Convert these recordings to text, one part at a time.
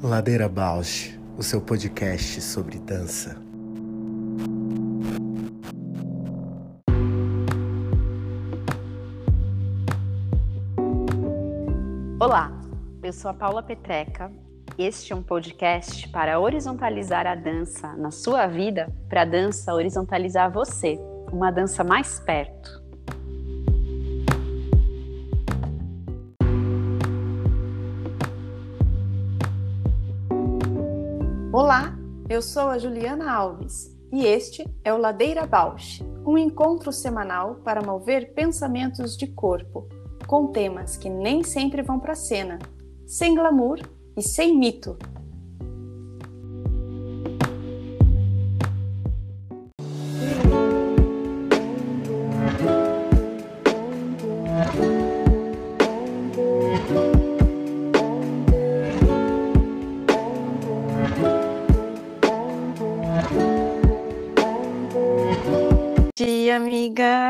Ladeira Bausch, o seu podcast sobre dança. Olá, eu sou a Paula Petreca. Este é um podcast para horizontalizar a dança na sua vida, para a dança horizontalizar você, uma dança mais perto. Eu sou a Juliana Alves e este é o Ladeira Bausch, um encontro semanal para mover pensamentos de corpo, com temas que nem sempre vão para cena, sem glamour e sem mito.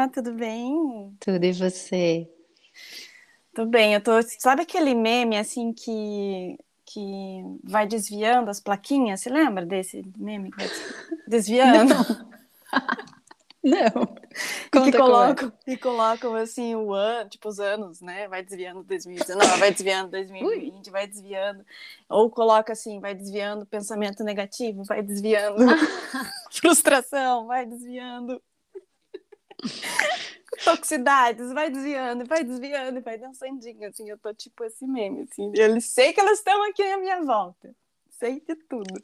Tudo bem? Tudo e você? Tudo bem, eu tô. Sabe aquele meme assim que que vai desviando as plaquinhas? Você lembra desse meme? Desviando? Não. Não. E que colocam, e colocam assim o ano, tipo os anos, né? Vai desviando 2019, vai desviando 2020, Ui. vai desviando. Ou coloca assim, vai desviando pensamento negativo, vai desviando frustração, vai desviando toxicidades, vai desviando, vai desviando, vai dançandinho, assim, eu tô tipo esse meme, assim, eu sei que elas estão aqui à minha volta, sei de tudo.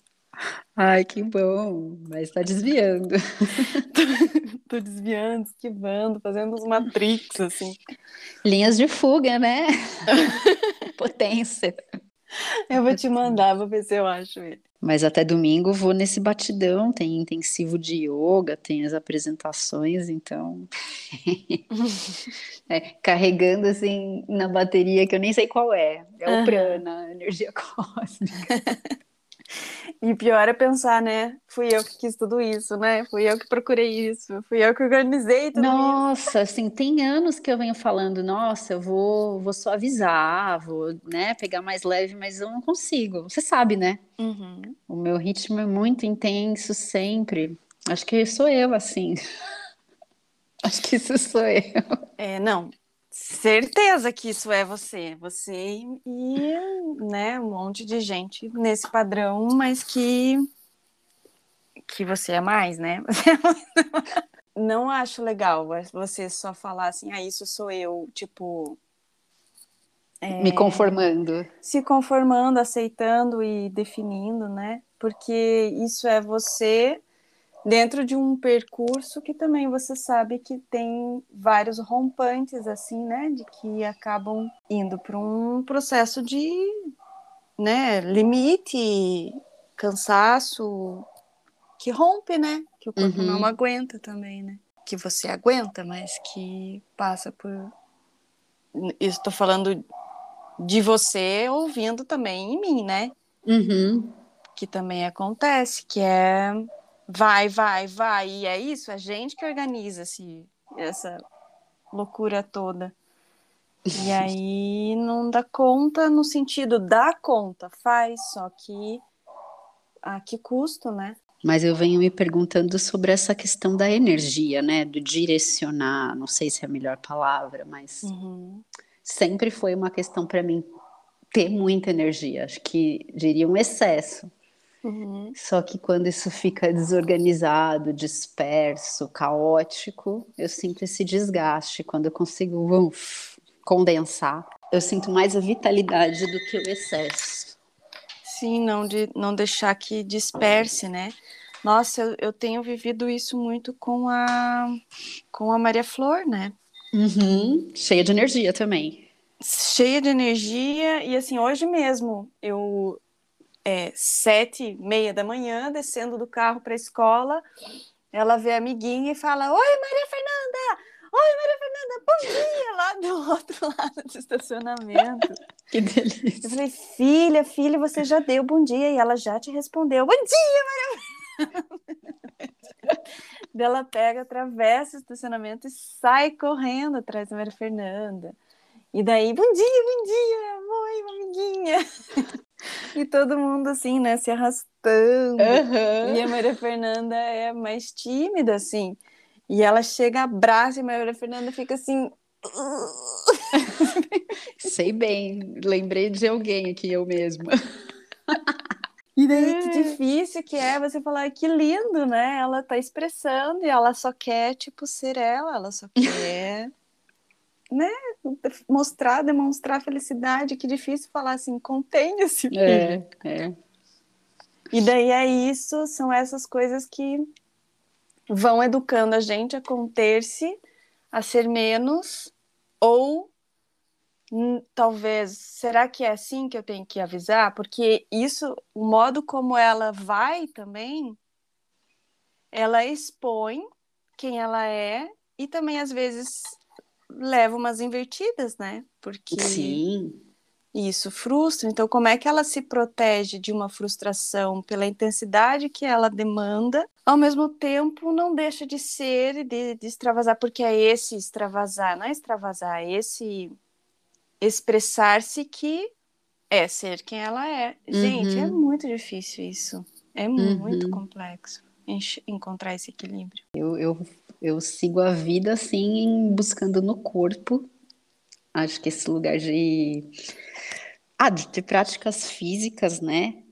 Ai, que bom, mas tá desviando. tô, desviando, esquivando, fazendo uns matrix, assim. Linhas de fuga, né? Potência. Eu vou te mandar, vou ver se eu acho ele. Mas até domingo vou nesse batidão, tem intensivo de yoga, tem as apresentações, então. é, carregando assim na bateria que eu nem sei qual é. É o uhum. prana, energia cósmica. E pior é pensar, né? Fui eu que quis tudo isso, né? Fui eu que procurei isso, fui eu que organizei tudo nossa, isso. Nossa, assim, tem anos que eu venho falando, nossa, eu vou, vou suavizar, vou, né, pegar mais leve, mas eu não consigo. Você sabe, né? Uhum. O meu ritmo é muito intenso sempre. Acho que sou eu, assim. Acho que isso sou eu. É, não, Certeza que isso é você, você e né, um monte de gente nesse padrão, mas que que você é mais, né? Não acho legal você só falar assim, ah, isso sou eu, tipo é, me conformando, se conformando, aceitando e definindo, né? Porque isso é você dentro de um percurso que também você sabe que tem vários rompantes assim, né, de que acabam indo para um processo de, né, limite, cansaço que rompe, né, que o corpo uhum. não aguenta também, né, que você aguenta, mas que passa por estou falando de você ouvindo também em mim, né? Uhum. Que também acontece, que é vai, vai, vai. E é isso, a gente que organiza esse, essa loucura toda. E aí não dá conta no sentido dá conta, faz, só que a que custo, né? Mas eu venho me perguntando sobre essa questão da energia, né? Do direcionar, não sei se é a melhor palavra, mas uhum. sempre foi uma questão para mim ter muita energia. Acho que diria um excesso. Uhum. Só que quando isso fica desorganizado, disperso, caótico, eu sinto esse desgaste. Quando eu consigo uf, condensar, eu sinto mais a vitalidade do que o excesso. Sim, não, de, não deixar que disperse, né? Nossa, eu, eu tenho vivido isso muito com a, com a Maria Flor, né? Uhum. Cheia de energia também. Cheia de energia, e assim, hoje mesmo eu é, sete, meia da manhã, descendo do carro para a escola, ela vê a amiguinha e fala: Oi, Maria Fernanda! Oi, Maria Fernanda, bom dia! Lá do outro lado do estacionamento. Que delícia. Eu falei: Filha, filha, você já deu bom dia e ela já te respondeu: Bom dia, Maria Fernanda! ela pega, atravessa o estacionamento e sai correndo atrás da Maria Fernanda. E daí, bom dia, bom dia, oi, amiguinha. e todo mundo assim, né, se arrastando. Uhum. E a Maria Fernanda é mais tímida, assim. E ela chega, abraça e a Maria Fernanda fica assim. Sei bem, lembrei de alguém aqui, eu mesma. E daí, que é. difícil que é você falar que lindo, né? Ela tá expressando e ela só quer, tipo, ser ela, ela só quer, né? Mostrar, demonstrar felicidade. Que difícil falar assim, contenha-se. É, é. E daí é isso, são essas coisas que vão educando a gente a conter-se, a ser menos, ou Hum, talvez, será que é assim que eu tenho que avisar? Porque isso, o modo como ela vai também, ela expõe quem ela é e também às vezes leva umas invertidas, né? Porque Sim. isso frustra. Então, como é que ela se protege de uma frustração pela intensidade que ela demanda, ao mesmo tempo não deixa de ser e de, de extravasar, porque é esse extravasar, não é extravasar, é esse expressar-se que é ser quem ela é. Gente, é uhum. muito difícil isso. É muito uhum. complexo encontrar esse equilíbrio. Eu, eu, eu sigo a vida assim, buscando no corpo. Acho que esse lugar de, ah, de, de práticas físicas, né?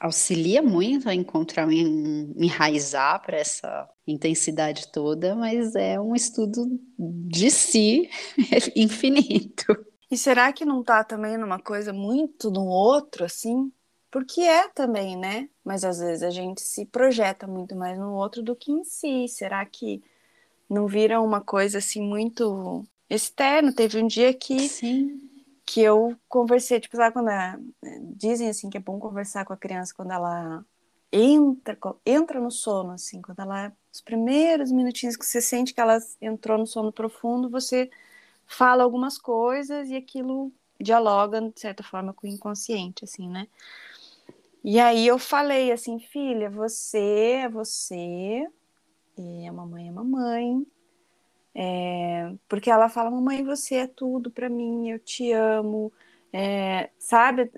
auxilia muito a encontrar, em, enraizar para essa intensidade toda, mas é um estudo de si infinito. E será que não está também numa coisa muito no outro, assim? Porque é também, né? Mas às vezes a gente se projeta muito mais no outro do que em si. Será que não vira uma coisa assim muito externa? Teve um dia que Sim que eu conversei, tipo, sabe quando é, dizem assim que é bom conversar com a criança quando ela entra, entra no sono, assim, quando ela os primeiros minutinhos que você sente que ela entrou no sono profundo, você fala algumas coisas e aquilo dialoga de certa forma com o inconsciente, assim, né? E aí eu falei assim, filha, você é você, e a mamãe é mamãe, é, porque ela fala, mamãe, você é tudo para mim, eu te amo, é, sabe?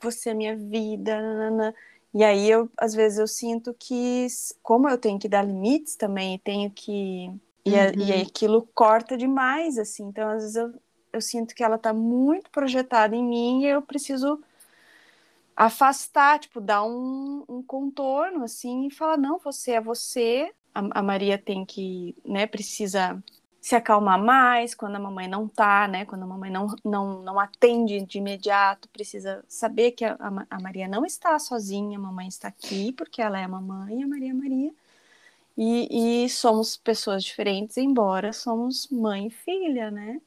Você é minha vida, nanana. E aí eu, às vezes, eu sinto que, como eu tenho que dar limites também, tenho que. E, uhum. e aquilo corta demais, assim. Então, às vezes, eu, eu sinto que ela está muito projetada em mim e eu preciso afastar, tipo, dar um, um contorno, assim, e falar, não, você é você, a, a Maria tem que, né, precisa se acalmar mais quando a mamãe não tá, né? Quando a mamãe não, não, não atende de imediato, precisa saber que a, a Maria não está sozinha, a mamãe está aqui porque ela é a mamãe, a Maria é Maria. E, e somos pessoas diferentes, embora somos mãe e filha, né?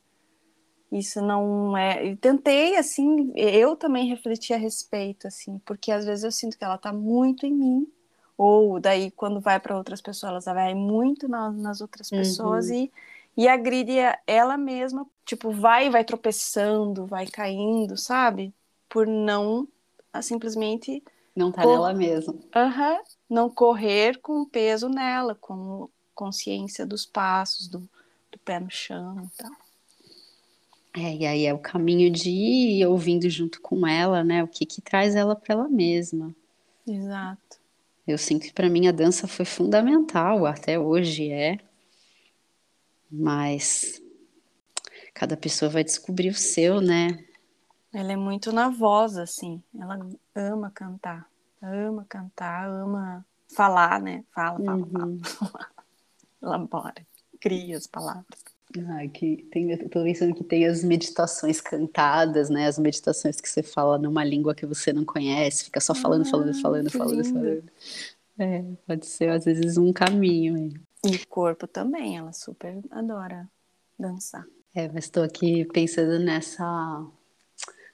Isso não é. E tentei, assim, eu também refleti a respeito, assim, porque às vezes eu sinto que ela tá muito em mim, ou daí quando vai para outras pessoas, ela vai muito na, nas outras pessoas uhum. e, e agride ela mesma, tipo, vai vai tropeçando, vai caindo, sabe? Por não a, simplesmente não tá cor... nela mesma. Uhum, não correr com peso nela, com consciência dos passos, do, do pé no chão e tal. É, e aí é o caminho de ir ouvindo junto com ela, né? O que que traz ela para ela mesma. Exato. Eu sinto que para mim a dança foi fundamental, até hoje é. Mas cada pessoa vai descobrir o seu, né? Ela é muito na voz, assim. Ela ama cantar. Ama cantar, ama falar, né? Fala, fala, uhum. fala. Elabora, cria as palavras. Ai, que tem, eu tô pensando que tem as meditações cantadas, né? As meditações que você fala numa língua que você não conhece, fica só falando, falando, ah, falando, falando, falando. É, pode ser às vezes um caminho. Hein? E o corpo também, ela super adora dançar. É, mas estou aqui pensando nessa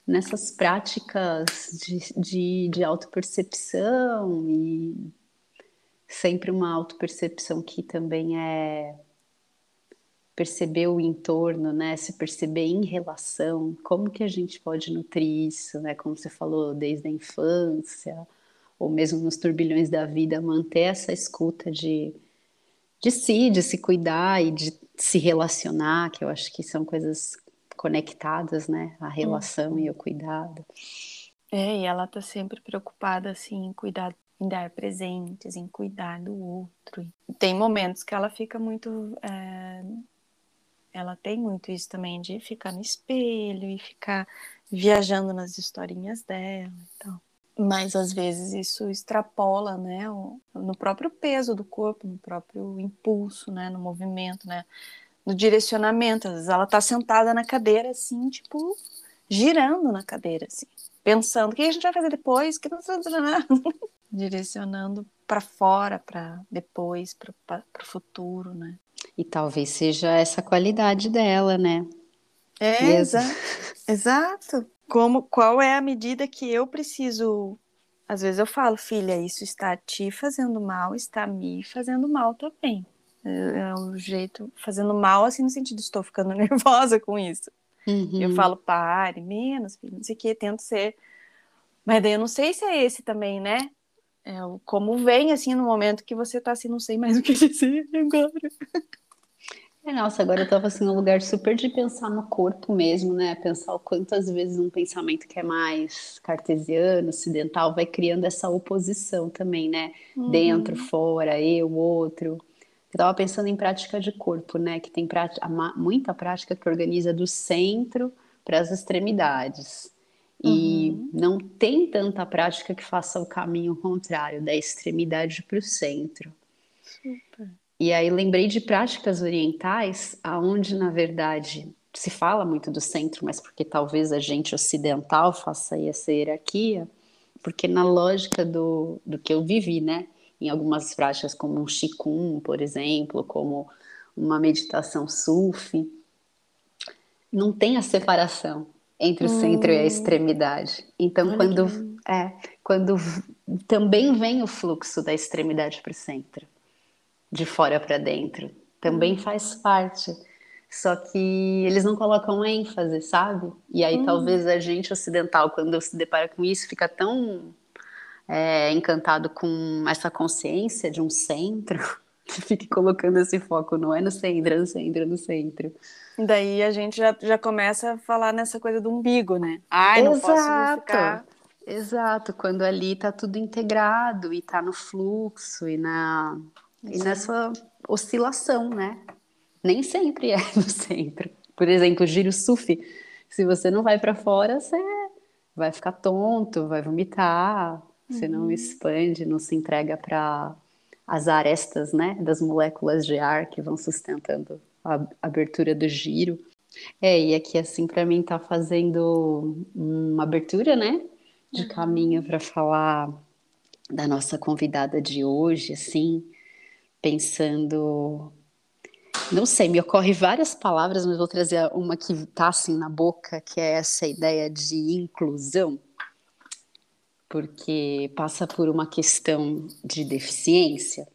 nessas práticas de, de, de autopercepção e sempre uma autopercepção que também é perceber o entorno, né? Se perceber em relação, como que a gente pode nutrir isso, né? Como você falou, desde a infância, ou mesmo nos turbilhões da vida, manter essa escuta de, de si, de se cuidar e de se relacionar, que eu acho que são coisas conectadas, né? A relação uhum. e o cuidado. É, e ela tá sempre preocupada, assim, em cuidar, em dar presentes, em cuidar do outro. Tem momentos que ela fica muito. É... Ela tem muito isso também de ficar no espelho e ficar viajando nas historinhas dela e tal. Mas às vezes isso extrapola, né, no próprio peso do corpo, no próprio impulso, né, no movimento, né, no direcionamento. Às vezes ela tá sentada na cadeira assim, tipo, girando na cadeira assim pensando o que a gente vai fazer depois, que não direcionando para fora, para depois, para o futuro, né? E talvez seja essa qualidade dela, né? É, exa exato. Como, qual é a medida que eu preciso? Às vezes eu falo, filha, isso está te fazendo mal, está me fazendo mal também. É, é o jeito fazendo mal, assim, no sentido, estou ficando nervosa com isso. Uhum. Eu falo, pare, menos, filho, não sei o que, tento ser. Mas daí eu não sei se é esse também, né? É, como vem, assim, no momento que você tá assim, não sei mais o que dizer agora. É, nossa, agora eu tava assim num lugar super de pensar no corpo mesmo, né? Pensar o quantas vezes um pensamento que é mais cartesiano, ocidental, vai criando essa oposição também, né? Uhum. Dentro, fora, eu, outro. Eu tava pensando em prática de corpo, né? Que tem prática, muita prática que organiza do centro para as extremidades. E uhum. não tem tanta prática que faça o caminho contrário, da extremidade para o centro. Super. E aí lembrei de práticas orientais, aonde na verdade se fala muito do centro, mas porque talvez a gente ocidental faça aí essa hierarquia, porque na lógica do, do que eu vivi, né? em algumas práticas como um Qigong, por exemplo, como uma meditação sufi, não tem a separação entre o hum. centro e a hum. extremidade. Então, Olha quando é, quando também vem o fluxo da extremidade para o centro, de fora para dentro, também hum. faz parte. Só que eles não colocam ênfase, sabe? E aí hum. talvez a gente ocidental, quando se depara com isso, fica tão é, encantado com essa consciência de um centro, que fique colocando esse foco, não é no centro, é no centro, é no centro. Daí a gente já, já começa a falar nessa coisa do umbigo, né? Ai, não Exato. posso ficar... Exato, quando ali tá tudo integrado e tá no fluxo e, na, e nessa oscilação, né? Nem sempre é no centro. Por exemplo, o giro sufi, se você não vai para fora, você vai ficar tonto, vai vomitar, você uhum. não expande, não se entrega para as arestas, né, das moléculas de ar que vão sustentando a abertura do giro. É, e aqui assim para mim tá fazendo uma abertura, né, de uhum. caminho para falar da nossa convidada de hoje, assim, pensando não sei, me ocorre várias palavras, mas vou trazer uma que tá assim na boca, que é essa ideia de inclusão porque passa por uma questão de deficiência,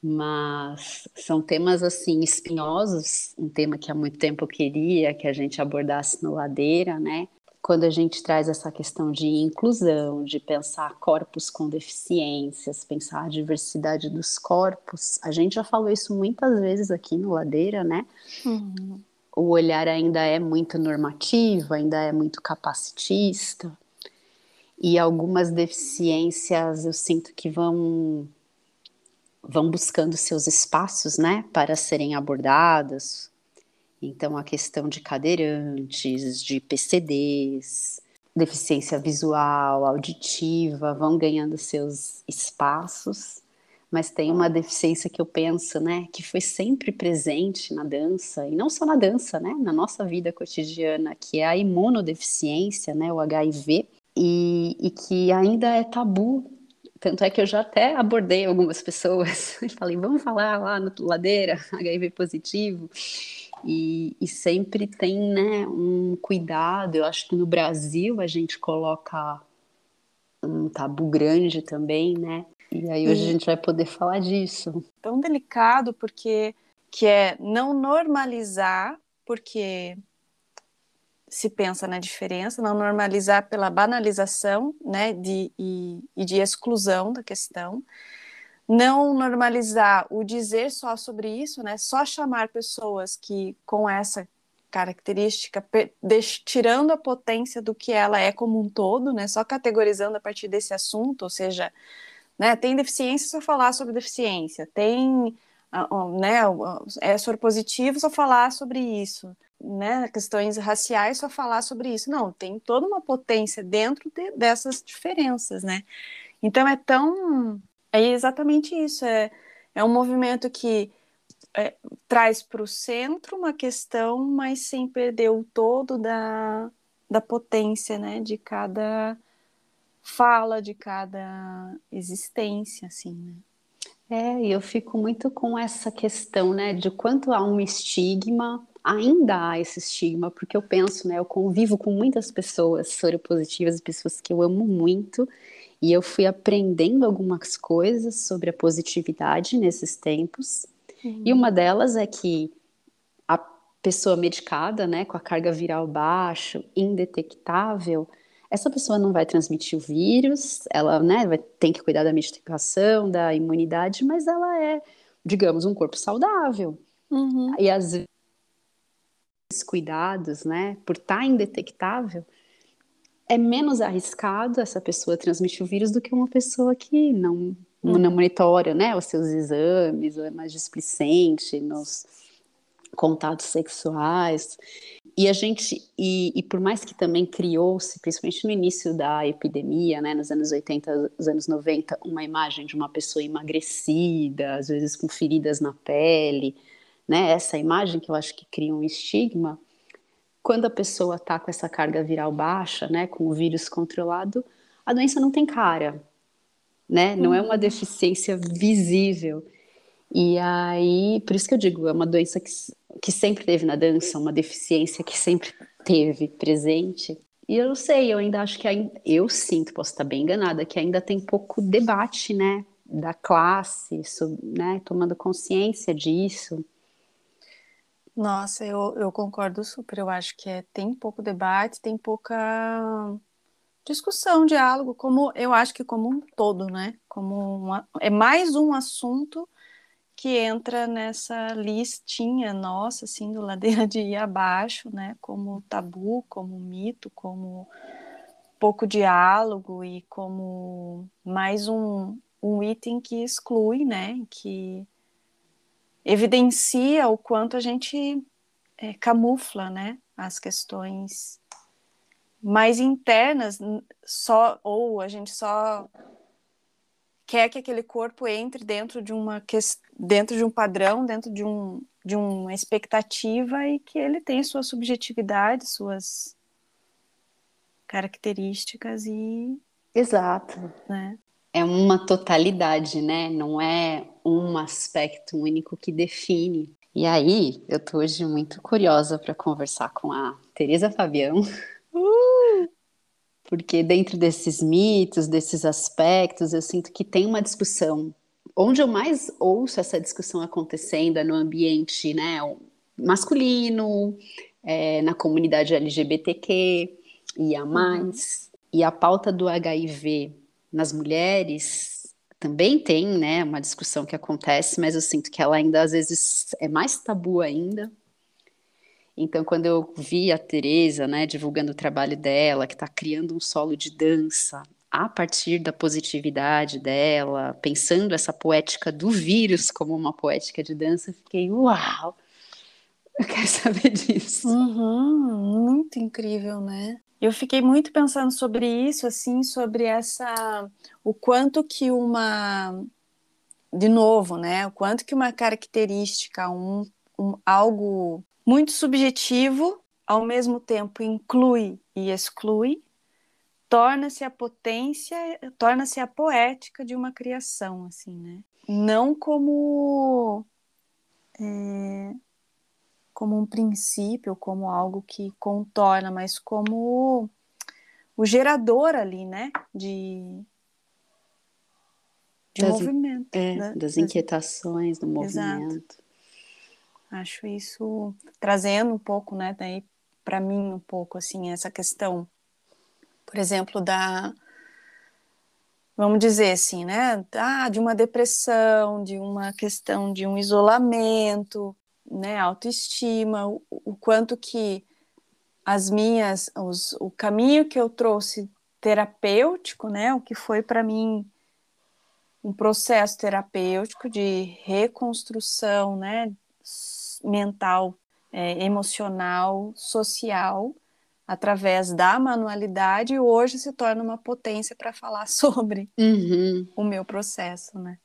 mas são temas assim espinhosos, um tema que há muito tempo eu queria que a gente abordasse no Ladeira, né? Quando a gente traz essa questão de inclusão, de pensar corpos com deficiências, pensar a diversidade dos corpos, a gente já falou isso muitas vezes aqui no Ladeira, né? Uhum. O olhar ainda é muito normativo, ainda é muito capacitista, e algumas deficiências eu sinto que vão vão buscando seus espaços, né, para serem abordadas. Então a questão de cadeirantes, de PCDs, deficiência visual, auditiva, vão ganhando seus espaços, mas tem uma deficiência que eu penso, né, que foi sempre presente na dança, e não só na dança, né, na nossa vida cotidiana, que é a imunodeficiência, né, o HIV, e, e que ainda é tabu. Tanto é que eu já até abordei algumas pessoas e falei, vamos falar lá no Ladeira, HIV positivo. E, e, sempre tem né, um cuidado. Eu acho que no Brasil a gente coloca um tabu grande também, né? E aí hoje a gente vai poder falar disso. Tão delicado porque que é não normalizar, porque se pensa na diferença, não normalizar pela banalização né, de, e, e de exclusão da questão, não normalizar o dizer só sobre isso, né, só chamar pessoas que com essa característica, tirando a potência do que ela é como um todo, né? Só categorizando a partir desse assunto, ou seja, né, tem deficiência só falar sobre deficiência, tem né, é positivo só falar sobre isso, né, questões raciais só falar sobre isso. Não, tem toda uma potência dentro de, dessas diferenças, né? Então é tão é exatamente isso, é, é um movimento que é, traz para o centro uma questão, mas sem perder o todo da, da potência, né, de cada fala, de cada existência, assim, né. É, e eu fico muito com essa questão, né, de quanto há um estigma, ainda há esse estigma, porque eu penso, né, eu convivo com muitas pessoas soropositivas, pessoas que eu amo muito, e eu fui aprendendo algumas coisas sobre a positividade nesses tempos, Uhum. E uma delas é que a pessoa medicada, né, com a carga viral baixa, indetectável, essa pessoa não vai transmitir o vírus, ela, né, vai, tem que cuidar da medicação, da imunidade, mas ela é, digamos, um corpo saudável. Uhum. E às vezes cuidados, né, por estar tá indetectável, é menos arriscado essa pessoa transmitir o vírus do que uma pessoa que não uhum. não monitora, né, os seus exames, ou é mais displicente nos contatos sexuais. E a gente, e, e por mais que também criou-se, principalmente no início da epidemia, né, nos anos 80, nos anos 90, uma imagem de uma pessoa emagrecida, às vezes com feridas na pele, né, essa imagem que eu acho que cria um estigma, quando a pessoa está com essa carga viral baixa, né, com o vírus controlado, a doença não tem cara, né? Não é uma uhum. deficiência visível. E aí, por isso que eu digo, é uma doença que, que sempre teve na dança, uma deficiência que sempre teve presente. E eu não sei, eu ainda acho que ainda, eu sinto, posso estar bem enganada, que ainda tem pouco debate, né, da classe, sobre, né, tomando consciência disso. Nossa, eu, eu concordo super. Eu acho que é, tem pouco debate, tem pouca discussão, diálogo, como eu acho que como um todo, né? Como uma, é mais um assunto que entra nessa listinha nossa, assim, do ladeira de ir abaixo, né? Como tabu, como mito, como pouco diálogo e como mais um, um item que exclui, né? Que evidencia o quanto a gente é, camufla, né? As questões mais internas, só ou a gente só quer que aquele corpo entre dentro de uma dentro de um padrão, dentro de um de uma expectativa e que ele tem sua subjetividade, suas características e exato, né? É uma totalidade, né? Não é um aspecto único que define. E aí, eu tô hoje muito curiosa para conversar com a Teresa Fabião. Uh! Porque dentro desses mitos, desses aspectos, eu sinto que tem uma discussão. Onde eu mais ouço essa discussão acontecendo é no ambiente né, masculino, é, na comunidade LGBTQ e a mais. Uhum. E a pauta do HIV nas mulheres também tem né, uma discussão que acontece, mas eu sinto que ela ainda às vezes é mais tabu ainda. Então, quando eu vi a Teresa, né, divulgando o trabalho dela, que está criando um solo de dança a partir da positividade dela, pensando essa poética do vírus como uma poética de dança, fiquei, uau! Eu quero saber disso. Uhum, muito incrível, né? Eu fiquei muito pensando sobre isso, assim, sobre essa, o quanto que uma, de novo, né? O quanto que uma característica, um, um algo muito subjetivo, ao mesmo tempo inclui e exclui, torna-se a potência, torna-se a poética de uma criação, assim, né? Não como é, como um princípio, como algo que contorna, mas como o gerador ali, né? De, de das, movimento. É, né? das inquietações do movimento. Exato. Acho isso trazendo um pouco, né, daí para mim um pouco assim essa questão, por exemplo, da vamos dizer assim, né, ah, de uma depressão, de uma questão de um isolamento, né, autoestima, o, o quanto que as minhas, os, o caminho que eu trouxe terapêutico, né, o que foi para mim um processo terapêutico de reconstrução, né, mental, é, emocional, social, através da manualidade, e hoje se torna uma potência para falar sobre uhum. o meu processo, né?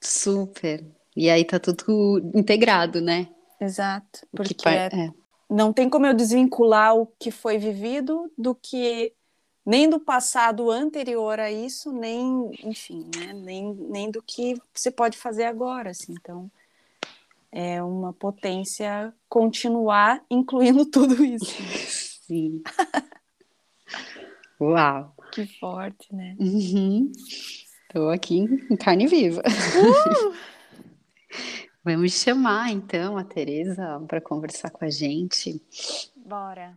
Super. E aí tá tudo integrado, né? Exato. Porque é, é. não tem como eu desvincular o que foi vivido do que nem do passado anterior a isso, nem, enfim, né? nem, nem do que se pode fazer agora, assim. Então, é uma potência continuar incluindo tudo isso. Sim. Uau! Que forte, né? Estou uhum. aqui em carne viva. Uh! Vamos chamar então a Tereza para conversar com a gente. Bora.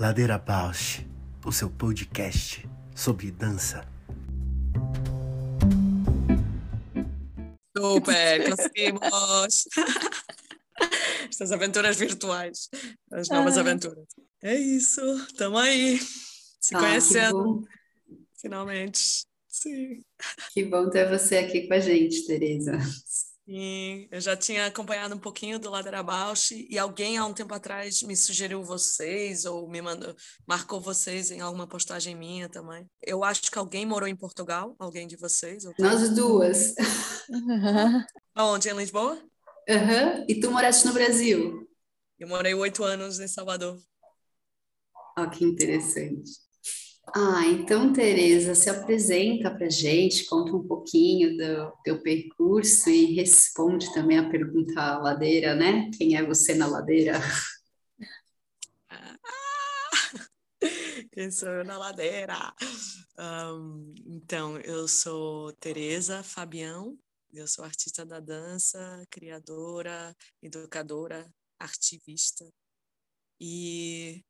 Ladeira Bausch, o seu podcast sobre dança. Super, conseguimos! Estas aventuras virtuais, as novas ah. aventuras. É isso, estamos aí, se ah, conhecendo, finalmente. Sim. Que bom ter você aqui com a gente, Tereza. Sim, eu já tinha acompanhado um pouquinho do Ladeira Bausch e alguém há um tempo atrás me sugeriu vocês ou me mandou, marcou vocês em alguma postagem minha também. Eu acho que alguém morou em Portugal, alguém de vocês. Ou... Nós duas. Aonde? Em Lisboa? Uhum. E tu moraste no Brasil? Eu morei oito anos em Salvador. Ah, que interessante. Ah, então, Tereza, se apresenta para gente, conta um pouquinho do teu percurso e responde também a pergunta ladeira, né? Quem é você na ladeira? Ah, quem sou eu na ladeira? Um, então, eu sou Tereza Fabião, eu sou artista da dança, criadora, educadora, artivista. E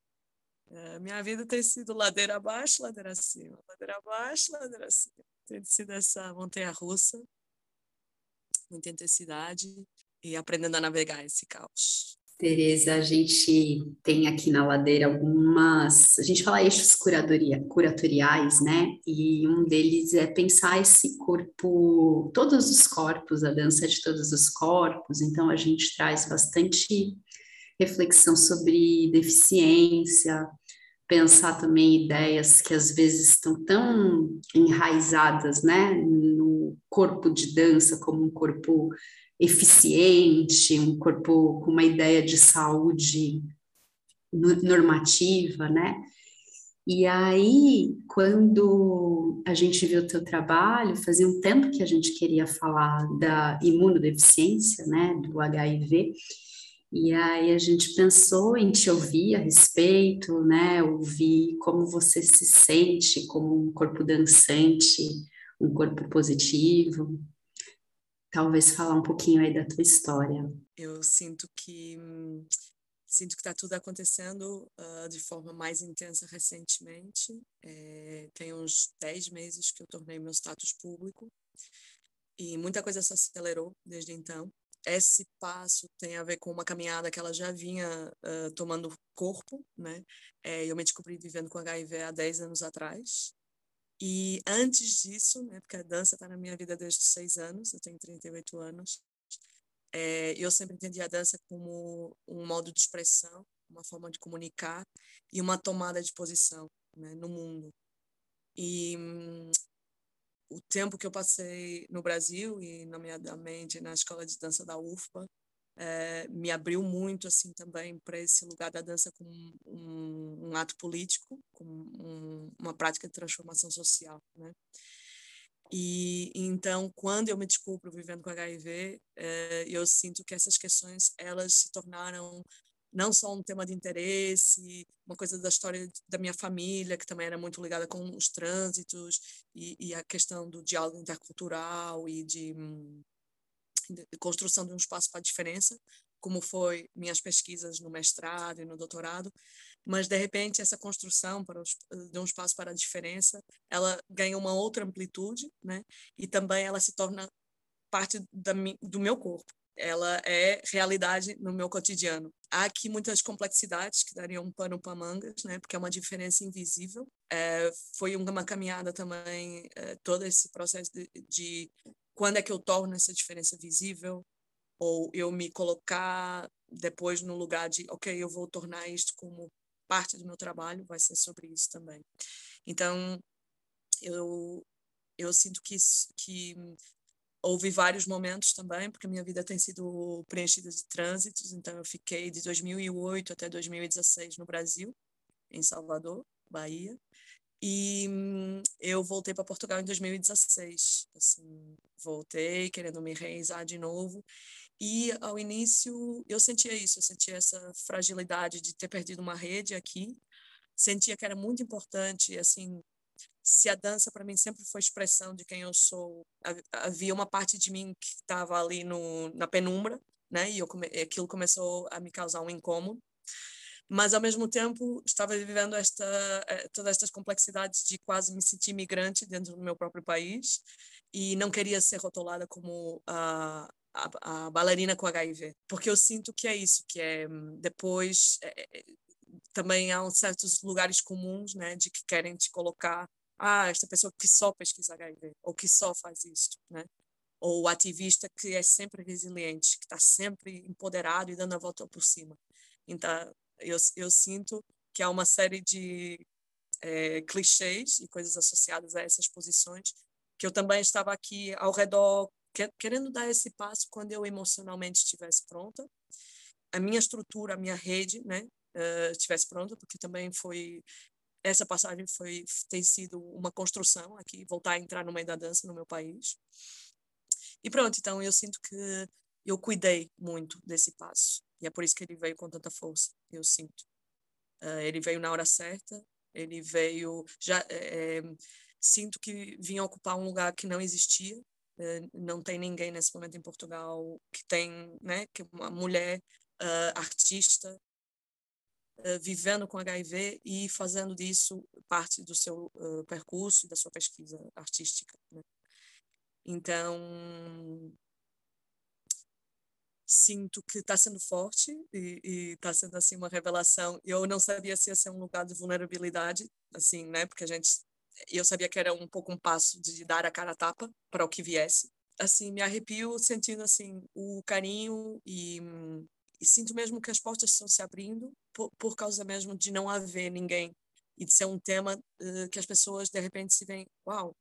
minha vida tem sido ladeira abaixo, ladeira acima, ladeira abaixo, ladeira acima. Tem sido essa montanha russa, muita intensidade e aprendendo a navegar esse caos. Tereza, a gente tem aqui na ladeira algumas, a gente fala eixos curadoria, curatoriais, né? E um deles é pensar esse corpo, todos os corpos, a dança de todos os corpos. Então a gente traz bastante reflexão sobre deficiência, pensar também ideias que às vezes estão tão enraizadas, né, no corpo de dança como um corpo eficiente, um corpo com uma ideia de saúde normativa, né? E aí, quando a gente viu o teu trabalho, fazia um tempo que a gente queria falar da imunodeficiência, né, do HIV, e aí a gente pensou em te ouvir a respeito, né? Ouvir como você se sente como um corpo dançante, um corpo positivo. Talvez falar um pouquinho aí da tua história. Eu sinto que sinto que está tudo acontecendo uh, de forma mais intensa recentemente. É, tem uns 10 meses que eu tornei meu status público e muita coisa se acelerou desde então esse passo tem a ver com uma caminhada que ela já vinha uh, tomando corpo, né? É, eu me descobri vivendo com HIV há 10 anos atrás. E antes disso, né, porque a dança está na minha vida desde seis anos, eu tenho 38 anos, é, eu sempre entendi a dança como um modo de expressão, uma forma de comunicar e uma tomada de posição né, no mundo. E hum, o tempo que eu passei no Brasil e nomeadamente na escola de dança da UFPA é, me abriu muito assim também para esse lugar da dança como um, um ato político, como um, uma prática de transformação social, né? E então, quando eu me descubro vivendo com HIV, é, eu sinto que essas questões elas se tornaram não só um tema de interesse, uma coisa da história da minha família, que também era muito ligada com os trânsitos e, e a questão do diálogo intercultural e de, de construção de um espaço para a diferença, como foi minhas pesquisas no mestrado e no doutorado, mas de repente essa construção para os, de um espaço para a diferença, ela ganha uma outra amplitude, né? E também ela se torna parte da, do meu corpo. Ela é realidade no meu cotidiano. Há aqui muitas complexidades que dariam um pano para mangas, né? Porque é uma diferença invisível. É, foi uma caminhada também é, todo esse processo de, de quando é que eu torno essa diferença visível, ou eu me colocar depois no lugar de, ok, eu vou tornar isto como parte do meu trabalho, vai ser sobre isso também. Então, eu, eu sinto que, que houve vários momentos também, porque a minha vida tem sido preenchida de trânsitos, então eu fiquei de 2008 até 2016 no Brasil, em Salvador, Bahia, e hum, eu voltei para Portugal em 2016, assim, voltei querendo me realizar de novo, e ao início eu sentia isso, eu sentia essa fragilidade de ter perdido uma rede aqui, sentia que era muito importante, assim, se a dança para mim sempre foi expressão de quem eu sou, havia uma parte de mim que estava ali no, na penumbra, né? E eu come, aquilo começou a me causar um incômodo. Mas ao mesmo tempo estava vivendo esta eh, todas estas complexidades de quase me sentir migrante dentro do meu próprio país e não queria ser rotulada como a a, a, bailarina com HIV, porque eu sinto que é isso, que é hum, depois é, também há certos lugares comuns, né, de que querem te colocar, ah, esta pessoa que só pesquisa HIV ou que só faz isto, né? Ou o ativista que é sempre resiliente, que está sempre empoderado e dando a volta por cima. Então, eu, eu sinto que há uma série de é, clichês e coisas associadas a essas posições que eu também estava aqui ao redor querendo dar esse passo quando eu emocionalmente estivesse pronta, a minha estrutura, a minha rede, né, uh, estivesse pronta, porque também foi essa passagem foi tem sido uma construção aqui, voltar a entrar no meio da dança no meu país. E pronto, então eu sinto que eu cuidei muito desse passo. E é por isso que ele veio com tanta força, eu sinto. Uh, ele veio na hora certa, ele veio já é, sinto que vinha ocupar um lugar que não existia eh, não tem ninguém nesse momento em Portugal que tem, né, que uma mulher uh, artista vivendo com HIV e fazendo disso parte do seu uh, percurso e da sua pesquisa artística. Né? Então, sinto que está sendo forte e está sendo assim uma revelação. Eu não sabia se ia ser um lugar de vulnerabilidade, assim, né? Porque a gente eu sabia que era um pouco um passo de dar a cara a tapa para o que viesse. Assim, me arrepio sentindo assim o carinho e, e sinto mesmo que as portas estão se abrindo por, por, causa mesmo de não haver ninguém e de ser um tema uh, que as pessoas de repente se veem, uau,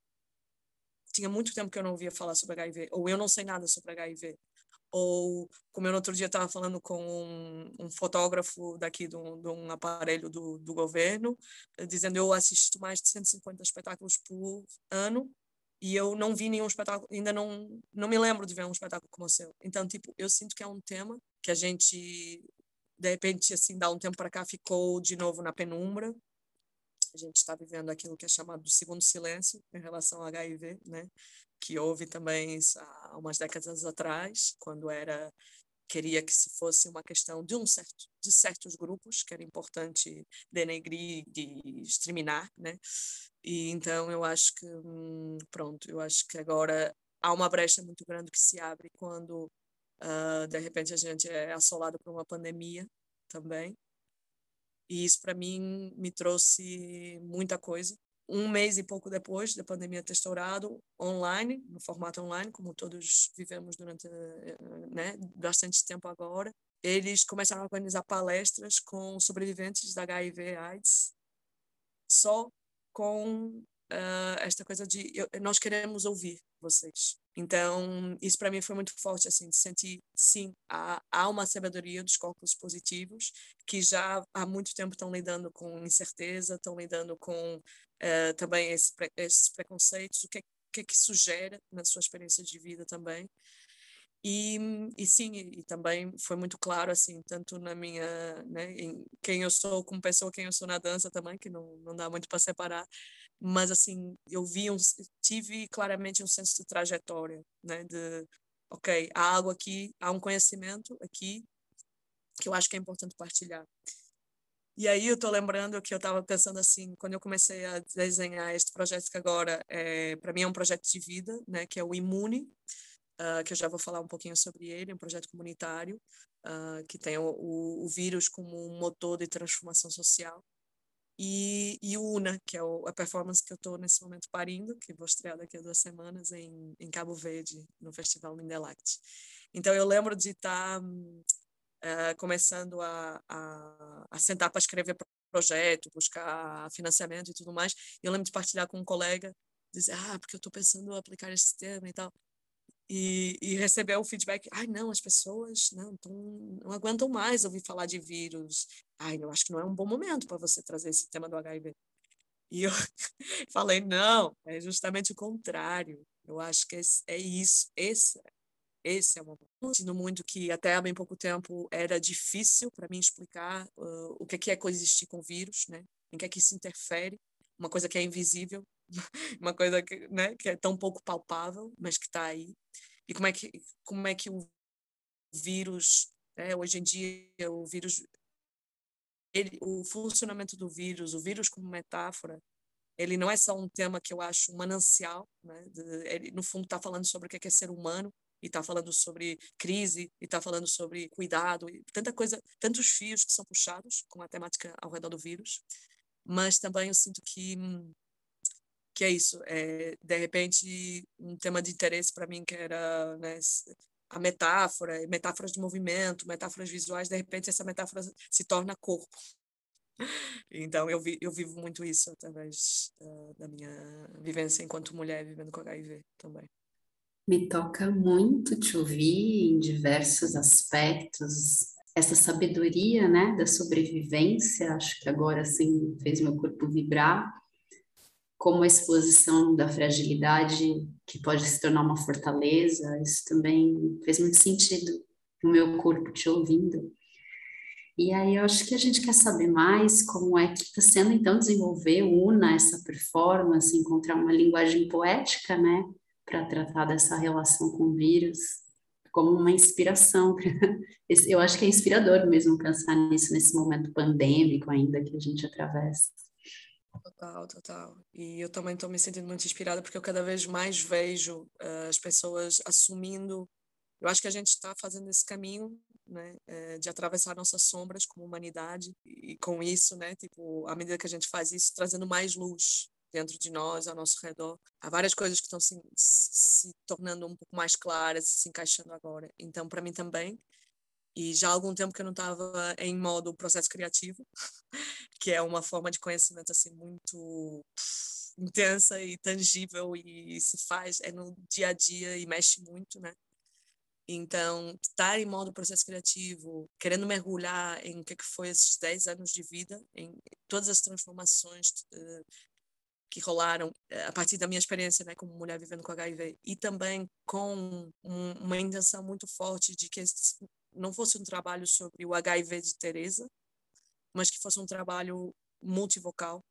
tinha muito tempo que eu não ouvia falar sobre HIV, ou eu não sei nada sobre HIV ou como eu no outro dia estava falando com um, um, fotógrafo daqui de um, de um aparelho do, do, governo, eh, dizendo eu assisto mais de 150 espetáculos por ano e eu não vi nenhum espetáculo, ainda não, não me lembro de ver um espetáculo como o seu. Então, tipo, eu sinto que é um tema que a gente, de repente, assim, dá um tempo para cá, ficou de novo na penumbra. A gente está vivendo aquilo que é chamado de segundo silêncio em relação ao HIV, né? que houve também há umas décadas atrás, quando era queria que se fosse uma questão de um certo de certos grupos que era importante denegrir e exterminar, né? E então eu acho que hum, pronto, eu acho que agora há uma brecha muito grande que se abre quando uh, de repente a gente é assolado por uma pandemia também. E isso para mim me trouxe muita coisa um mês e pouco depois da pandemia ter estourado, online, no formato online, como todos vivemos durante né, bastante tempo agora, eles começaram a organizar palestras com sobreviventes da HIV/AIDS, só com uh, esta coisa de eu, nós queremos ouvir vocês. Então, isso para mim foi muito forte, assim, de sentir, sim, há, há uma sabedoria dos cálculos positivos que já há muito tempo estão lidando com incerteza, estão lidando com uh, também esse, esses preconceitos, o que que é que isso gera na sua experiência de vida também. E, e sim, e, também foi muito claro, assim, tanto na minha, né, em quem eu sou como pessoa, quem eu sou na dança também, que não, não dá muito para separar, mas, assim, eu vi, um, tive claramente um senso de trajetória, né, de, ok, há algo aqui, há um conhecimento aqui que eu acho que é importante partilhar. E aí eu estou lembrando que eu estava pensando assim, quando eu comecei a desenhar este projeto que agora, é, para mim é um projeto de vida, né, que é o Imune, uh, que eu já vou falar um pouquinho sobre ele, é um projeto comunitário uh, que tem o, o, o, vírus como um motor de transformação social. E, e o UNA, que é o, a performance que eu estou nesse momento parindo, que vou estrear daqui a duas semanas em, em Cabo Verde, no Festival Mindelact. Então eu lembro de estar tá, uh, começando a, a, a sentar para escrever projeto, buscar financiamento e tudo mais. E eu lembro de partilhar com um colega, dizer, ah, porque eu estou pensando em aplicar esse tema e tal e, e o feedback, ai não, as pessoas não, tão, não aguentam mais ouvir falar de vírus, ai, eu acho que não é um bom momento para você trazer esse tema do HIV. E eu falei, não, é justamente o contrário, eu acho que é isso, esse, esse é o momento. No mundo que até há bem pouco tempo era difícil para mim explicar uh, o que é coexistir com vírus, né? em que é que isso interfere, uma coisa que é invisível, uma coisa que, né, que é tão pouco palpável, mas que está aí. E como é que, como é que o vírus, né, hoje em dia, o vírus, ele, o funcionamento do vírus, o vírus como metáfora, ele não é só um tema que eu acho manancial, né, ele, no fundo está falando sobre o que é ser humano, e está falando sobre crise, e está falando sobre cuidado, e tanta coisa, tantos fios que são puxados com a temática ao redor do vírus, mas também eu sinto que hum, que é isso, é, de repente um tema de interesse para mim que era né, a metáfora, metáforas de movimento, metáforas visuais, de repente essa metáfora se torna corpo. Então eu, vi, eu vivo muito isso através uh, da minha vivência enquanto mulher vivendo com HIV também. Me toca muito te ouvir em diversos aspectos, essa sabedoria, né, da sobrevivência, acho que agora assim fez meu corpo vibrar como a exposição da fragilidade que pode se tornar uma fortaleza, isso também fez muito sentido no meu corpo te ouvindo. E aí eu acho que a gente quer saber mais como é que está sendo então desenvolver una essa performance, encontrar uma linguagem poética, né, para tratar dessa relação com o vírus como uma inspiração. Eu acho que é inspirador mesmo pensar nisso nesse momento pandêmico ainda que a gente atravessa. Total, total. E eu também estou me sentindo muito inspirada porque eu cada vez mais vejo uh, as pessoas assumindo. Eu acho que a gente está fazendo esse caminho, né, uh, de atravessar nossas sombras como humanidade e, com isso, né, tipo, à medida que a gente faz isso, trazendo mais luz dentro de nós, ao nosso redor. Há várias coisas que estão se, se tornando um pouco mais claras, se encaixando agora. Então, para mim também, e já há algum tempo que eu não estava em modo processo criativo, que é uma forma de conhecimento assim muito intensa e tangível e se faz é no dia a dia e mexe muito, né? Então, estar em modo processo criativo, querendo mergulhar em o que foi esses 10 anos de vida, em todas as transformações uh, que rolaram uh, a partir da minha experiência né, como mulher vivendo com HIV, e também com um, uma intenção muito forte de que não fosse um trabalho sobre o HIV de Teresa, mas que fosse um trabalho multivocal,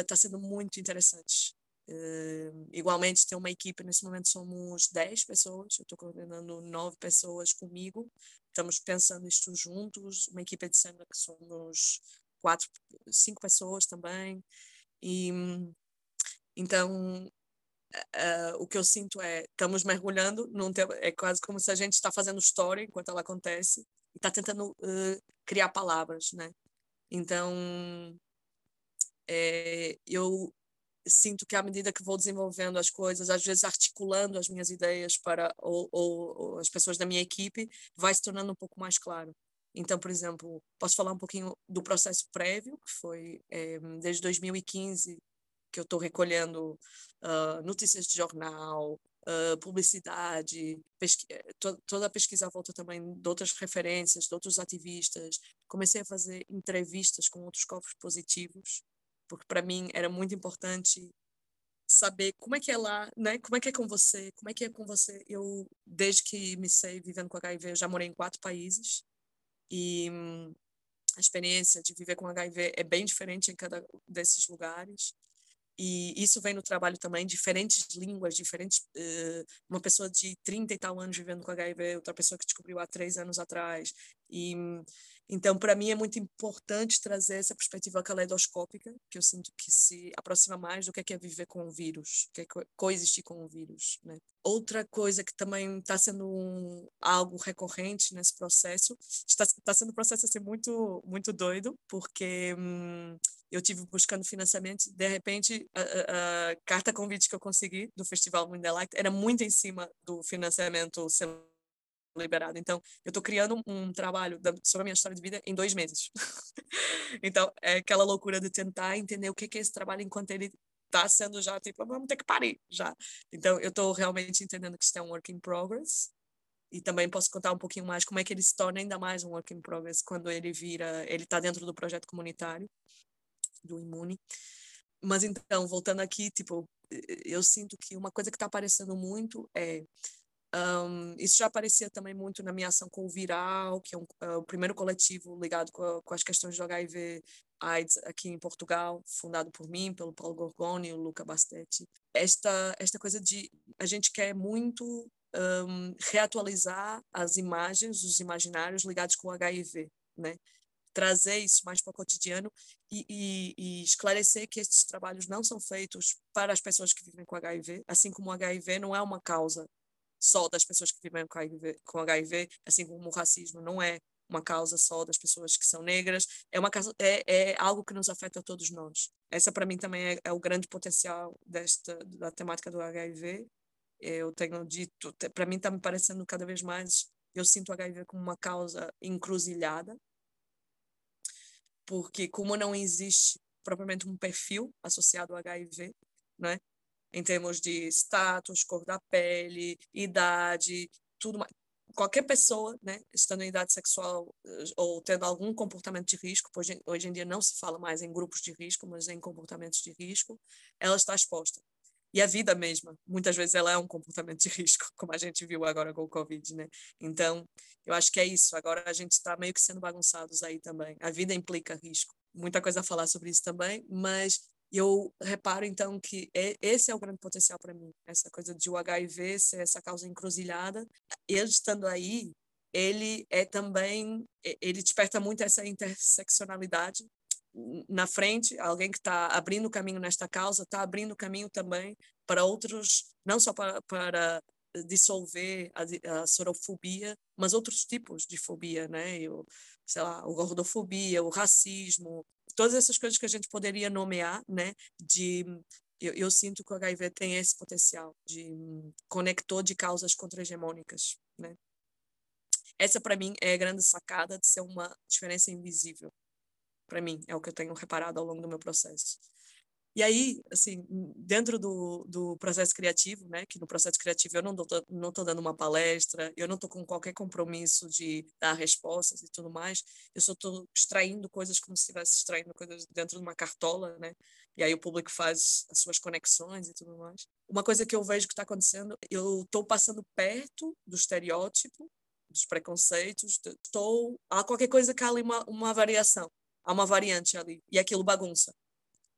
está uh, sendo muito interessante. Uh, igualmente, tem uma equipe, nesse momento somos 10 pessoas, eu estou coordenando 9 pessoas comigo, estamos pensando isto juntos, uma equipe de cena que somos quatro, cinco pessoas também, e então Uh, o que eu sinto é estamos mergulhando num é quase como se a gente está fazendo história enquanto ela acontece e está tentando uh, criar palavras, né? Então é, eu sinto que à medida que vou desenvolvendo as coisas, às vezes articulando as minhas ideias para ou, ou, ou as pessoas da minha equipe, vai se tornando um pouco mais claro. Então, por exemplo, posso falar um pouquinho do processo prévio, que foi é, desde 2015 que eu estou recolhendo uh, notícias de jornal, uh, publicidade, to toda a pesquisa à volta também de outras referências, de outros ativistas. Comecei a fazer entrevistas com outros corpos positivos, porque para mim era muito importante saber como é que é lá, né? Como é que é com você? Como é que é com você? Eu desde que me sei vivendo com HIV, já morei em quatro países e hum, a experiência de viver com HIV é bem diferente em cada desses lugares. E isso vem no trabalho também, diferentes línguas, diferentes. Uh, uma pessoa de 30 e tal anos vivendo com HIV, outra pessoa que descobriu há três anos atrás. E então, para mim, é muito importante trazer essa perspectiva caleidoscópica, que eu sinto que se aproxima mais do que é, é viver com o vírus, que é coexistir com o vírus. Né? Outra coisa que também está sendo um, algo recorrente nesse processo, está, está sendo um processo assim, muito, muito doido, porque. Hum, eu tive buscando financiamento, de repente a, a, a, carta convite que eu consegui do Festival Light era muito em cima do financiamento liberado. Então, eu estou criando um, trabalho sobre a minha história de vida em dois meses. então, é aquela loucura de tentar entender o que, que é esse trabalho enquanto ele está sendo já, tipo, vamos ter que parar já. Então, eu estou realmente entendendo que isso é um work in progress. E também posso contar um pouquinho mais como é que ele se torna ainda mais um work in progress quando ele vira, ele está dentro do projeto comunitário do Imune. Mas então, voltando aqui, tipo, eu sinto que uma coisa que está aparecendo muito é um, isso já aparecia também muito na minha ação com o Viral, que é, um, é o primeiro coletivo ligado com, a, com, as questões de HIV AIDS aqui em Portugal, fundado por mim, pelo Paulo Gorgoni e o Luca Bastetti. Esta, esta coisa de a gente quer muito um, reatualizar as imagens, os imaginários ligados com o HIV, né? Trazer isso mais para o cotidiano e, e, e, esclarecer que estes trabalhos não são feitos para as pessoas que vivem com HIV, assim como o HIV não é uma causa só das pessoas que vivem com HIV, com HIV assim como o racismo não é uma causa só das pessoas que são negras, é uma é, é algo que nos afeta a todos nós. Essa para mim também é, é, o grande potencial desta da temática do HIV. Eu tenho dito, para mim está me parecendo cada vez mais, eu sinto o HIV como uma causa encruzilhada, porque como não existe propriamente um perfil associado ao HIV, né? em termos de status, cor da pele, idade, tudo mais. Qualquer pessoa, né, estando em idade sexual eh, ou tendo algum comportamento de risco, hoje, hoje em dia não se fala mais em grupos de risco, mas em comportamentos de risco, ela está exposta. E a vida mesma, muitas vezes ela é um comportamento de risco, como a gente viu agora com o Covid, né? Então, eu acho que é isso. Agora a gente está meio que sendo bagunçados aí também. A vida implica risco. Muita coisa a falar sobre isso também, mas eu reparo então que esse é o grande potencial para mim, essa coisa de o HIV ser essa causa encruzilhada. Ele estando aí, ele é também, ele desperta muito essa interseccionalidade na frente, alguém que está abrindo caminho nesta causa, está abrindo caminho também para outros, não só para, para dissolver a, a, sorofobia, mas outros tipos de fobia, né? Eu, sei lá, o gordofobia, o racismo, todas essas coisas que a gente poderia nomear, né? De eu, eu sinto que o HIV tem esse potencial de conector de causas contra-hegemônicas, né? Essa para mim é a grande sacada de ser uma diferença invisível. Para mim é o que eu tenho reparado ao longo do meu processo. E aí, assim, dentro do, do processo criativo, né, que no processo criativo eu não estou não tô dando uma palestra, eu não estou com qualquer compromisso de dar respostas e tudo mais, eu só estou extraindo coisas como se estivesse extraindo coisas dentro de uma cartola, né, e aí o público faz as suas conexões e tudo mais. Uma coisa que eu vejo que está acontecendo, eu estou passando perto do estereótipo, dos preconceitos, estou... Há qualquer coisa que há ali uma, uma variação, há uma variante ali, e aquilo bagunça.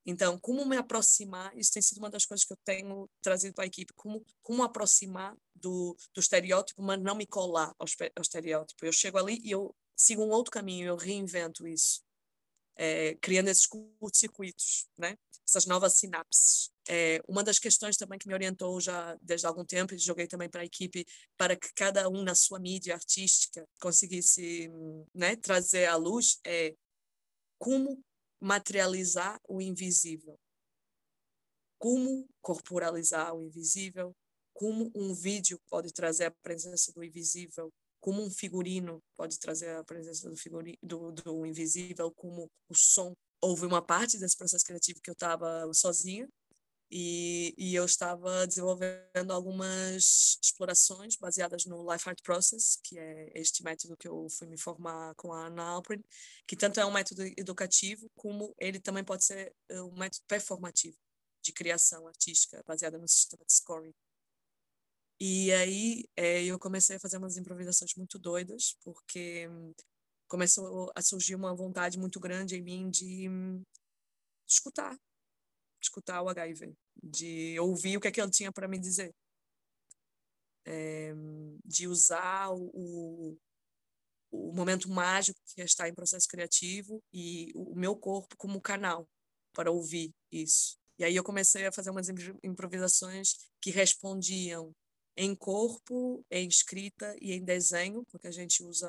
Então, como me aproximar, isso tem sido uma das coisas que eu tenho trazido para a equipe, como, como aproximar do, do estereótipo, mas não me colar ao, ao estereótipo. Eu chego ali e eu sigo um outro caminho, eu reinvento isso, é, criando esses curtos-circuitos, né? essas novas sinapses. É, uma das questões também que me orientou já desde algum tempo, e joguei também para a equipe, para que cada um na sua mídia artística conseguisse né, trazer à luz, é como materializar o invisível. Como corporalizar o invisível, como um vídeo pode trazer a presença do invisível, como um figurino pode trazer a presença do, figurino, do, do invisível, como o som. Houve uma parte desse processo criativo que eu estava sozinha, e, e, eu estava desenvolvendo algumas explorações baseadas no Life Art Process, que é este método que eu fui me formar com a Anna Alprin, que tanto é um método educativo, como ele também pode ser eh, um método performativo de criação artística, baseada no sistema de scoring. E aí é, eu comecei a fazer umas improvisações muito doidas, porque começou a surgir uma vontade muito grande em mim de, de escutar, escutar o HIV, de ouvir o que, é que ele tinha para me dizer, é, de usar o, o momento mágico que é em processo criativo e o meu corpo como canal para ouvir isso. E aí eu comecei a fazer umas improvisações que respondiam em corpo, em escrita e em desenho, porque a gente usa,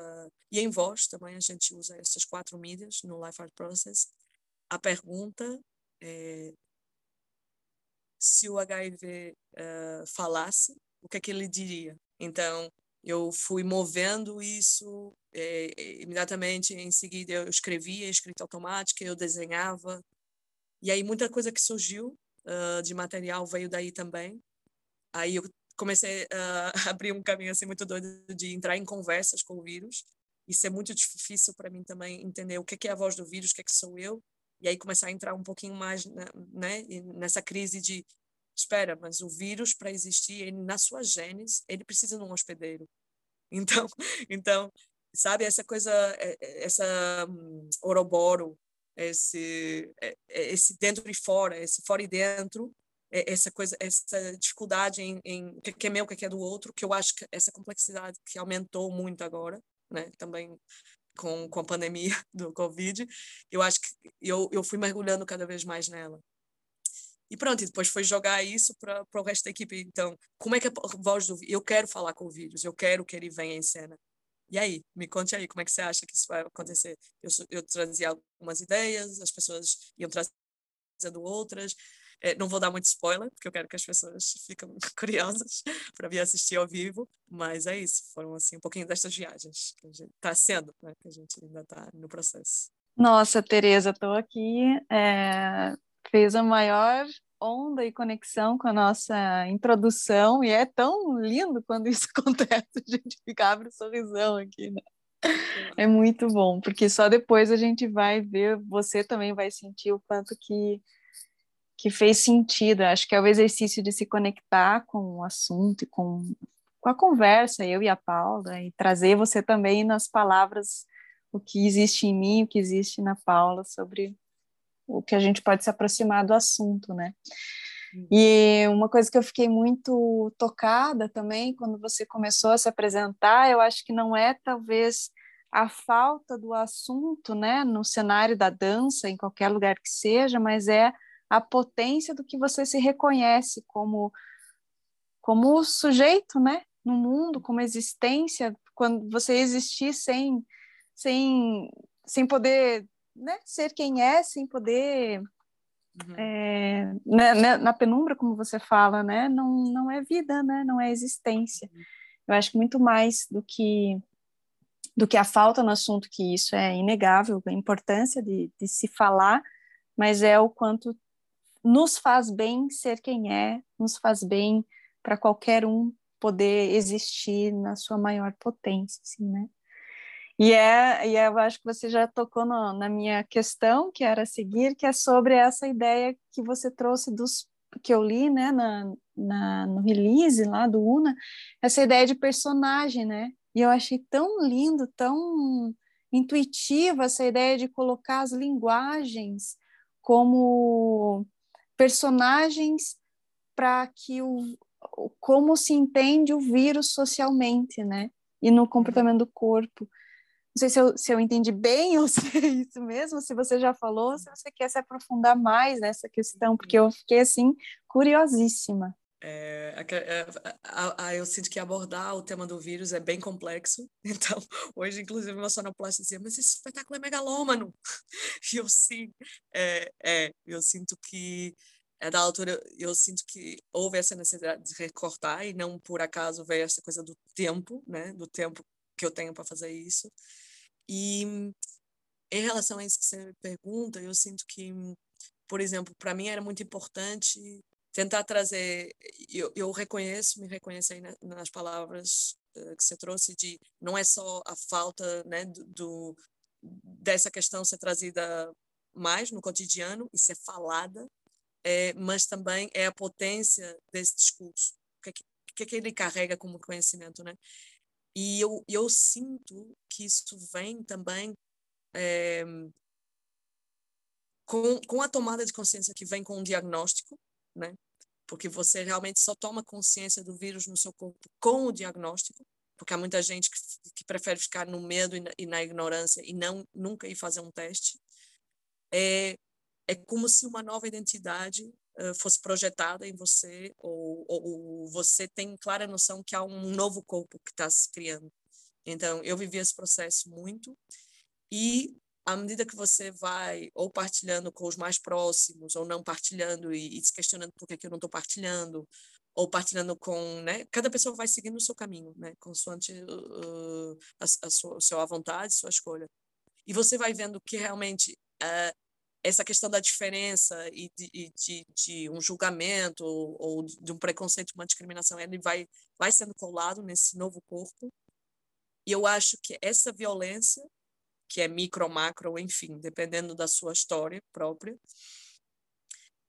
e em voz também, a gente usa essas quatro mídias no Life Art Process. A pergunta é se o HIV uh, eh, falasse, o que é que ele diria? Então, eu fui movendo isso é, imediatamente em seguida eu escrevia escrita automática eu desenhava e aí muita coisa que surgiu uh, de material veio daí também aí eu comecei a abrir um caminho assim muito doido de entrar em conversas com o vírus. Isso é muito difícil para mim também entender o que é a voz do vírus, o que, é que sou eu, e aí começar a entrar um pouquinho mais né, nessa crise de espera, mas o vírus para existir, ele, na sua genes, ele precisa de um hospedeiro. Então, então, sabe essa coisa, é, é, essa um, oroboro, esse é, esse dentro e fora, esse fora e dentro, essa coisa, essa dificuldade em, em que é meu, que é do outro, que eu acho que essa complexidade que aumentou muito agora, né? Também com, com a pandemia do Covid, eu acho que eu, eu fui mergulhando cada vez mais nela. E pronto, e depois foi jogar isso para o resto da equipe. Então, como é que a voz do eu quero falar com o vírus, eu quero que ele venha em cena. E aí, me conte aí, como é que você acha que isso vai acontecer? Eu, eu trazia algumas ideias, as pessoas iam trazendo outras, não vou dar muito spoiler, porque eu quero que as pessoas fiquem curiosas para vir assistir ao vivo, mas é isso. Foram assim um pouquinho destas viagens que a gente está sendo, né? Que a gente ainda está no processo. Nossa, Tereza, estou aqui. É, fez a maior onda e conexão com a nossa introdução e é tão lindo quando isso acontece, a gente fica abre um sorrisão aqui, né? É muito bom, porque só depois a gente vai ver, você também vai sentir o quanto que que fez sentido. Acho que é o exercício de se conectar com o assunto e com, com a conversa, eu e a Paula, e trazer você também nas palavras o que existe em mim, o que existe na Paula, sobre o que a gente pode se aproximar do assunto, né? Uhum. E uma coisa que eu fiquei muito tocada também quando você começou a se apresentar, eu acho que não é talvez a falta do assunto, né, no cenário da dança, em qualquer lugar que seja, mas é a potência do que você se reconhece como como sujeito, né, no mundo, como existência, quando você existir sem sem sem poder, né, ser quem é, sem poder uhum. é, né, né, na penumbra, como você fala, né, não não é vida, né, não é existência. Uhum. Eu acho que muito mais do que do que a falta no assunto, que isso é inegável, a importância de, de se falar, mas é o quanto nos faz bem ser quem é, nos faz bem para qualquer um poder existir na sua maior potência, assim, né? E é, e é, eu acho que você já tocou no, na minha questão, que era seguir, que é sobre essa ideia que você trouxe dos que eu li, né, na, na, no release lá do Una, essa ideia de personagem, né? E eu achei tão lindo, tão intuitiva essa ideia de colocar as linguagens como personagens para que o como se entende o vírus socialmente, né? E no comportamento do corpo. Não sei se eu, se eu entendi bem ou se é isso mesmo, se você já falou, se você quer se aprofundar mais nessa questão, porque eu fiquei assim curiosíssima. É, é, a, a, eu sinto que abordar o tema do vírus é bem complexo. Então, hoje, inclusive, meu sonoplasta dizia: Mas esse espetáculo é megalômano. E eu sim, é, é, eu sinto que é da altura, eu sinto que houve essa necessidade de recortar e não por acaso veio essa coisa do tempo, né? Do tempo que eu tenho para fazer isso. E em relação a isso que você me pergunta, eu sinto que, por exemplo, para mim era muito importante tentar trazer, eu, eu reconheço, me reconheço aí nas palavras uh, que você trouxe de não é só a falta, né, do dessa questão ser trazida mais no cotidiano e ser falada, é, mas também é a potência desse discurso, o que, é que, é que ele carrega como conhecimento, né? E eu, eu sinto que isso vem também é, com, com a tomada de consciência que vem com o diagnóstico, né? Porque você realmente só toma consciência do vírus no seu corpo com o diagnóstico, porque há muita gente que, que prefere ficar no medo e na, e na, ignorância e não nunca ir fazer um teste. É, é como se uma nova identidade uh, fosse projetada em você, ou, ou, você tem clara noção que há um novo corpo que está se criando. Então, eu vivi esse processo muito, e à medida que você vai ou partilhando com os mais próximos, ou não partilhando e, e se questionando por que, que eu não estou partilhando, ou partilhando com, né? Cada pessoa vai seguindo o seu caminho, né? Consoante uh, a, a sua, a sua vontade, sua escolha. E você vai vendo que realmente uh, essa questão da diferença e de, de, de um julgamento ou, ou, de um preconceito, uma discriminação, ele vai, vai sendo colado nesse novo corpo. E eu acho que essa violência, que é micro, macro, enfim, dependendo da sua história própria,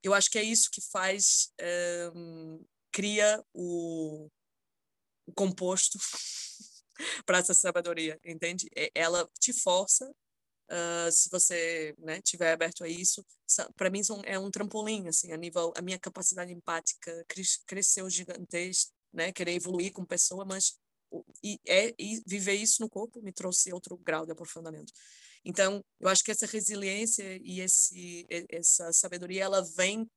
eu acho que é isso que faz, um, cria o, o composto para essa sabedoria, entende? Ela te força Uh, se você né, tiver aberto a isso, para mim é um trampolim, assim, a nível, a minha capacidade empática cresceu gigantesco, né, querer evoluir como pessoa, mas e, é, e viver isso no corpo me trouxe outro grau de aprofundamento. Então, eu acho que essa resiliência e esse, essa sabedoria, ela vem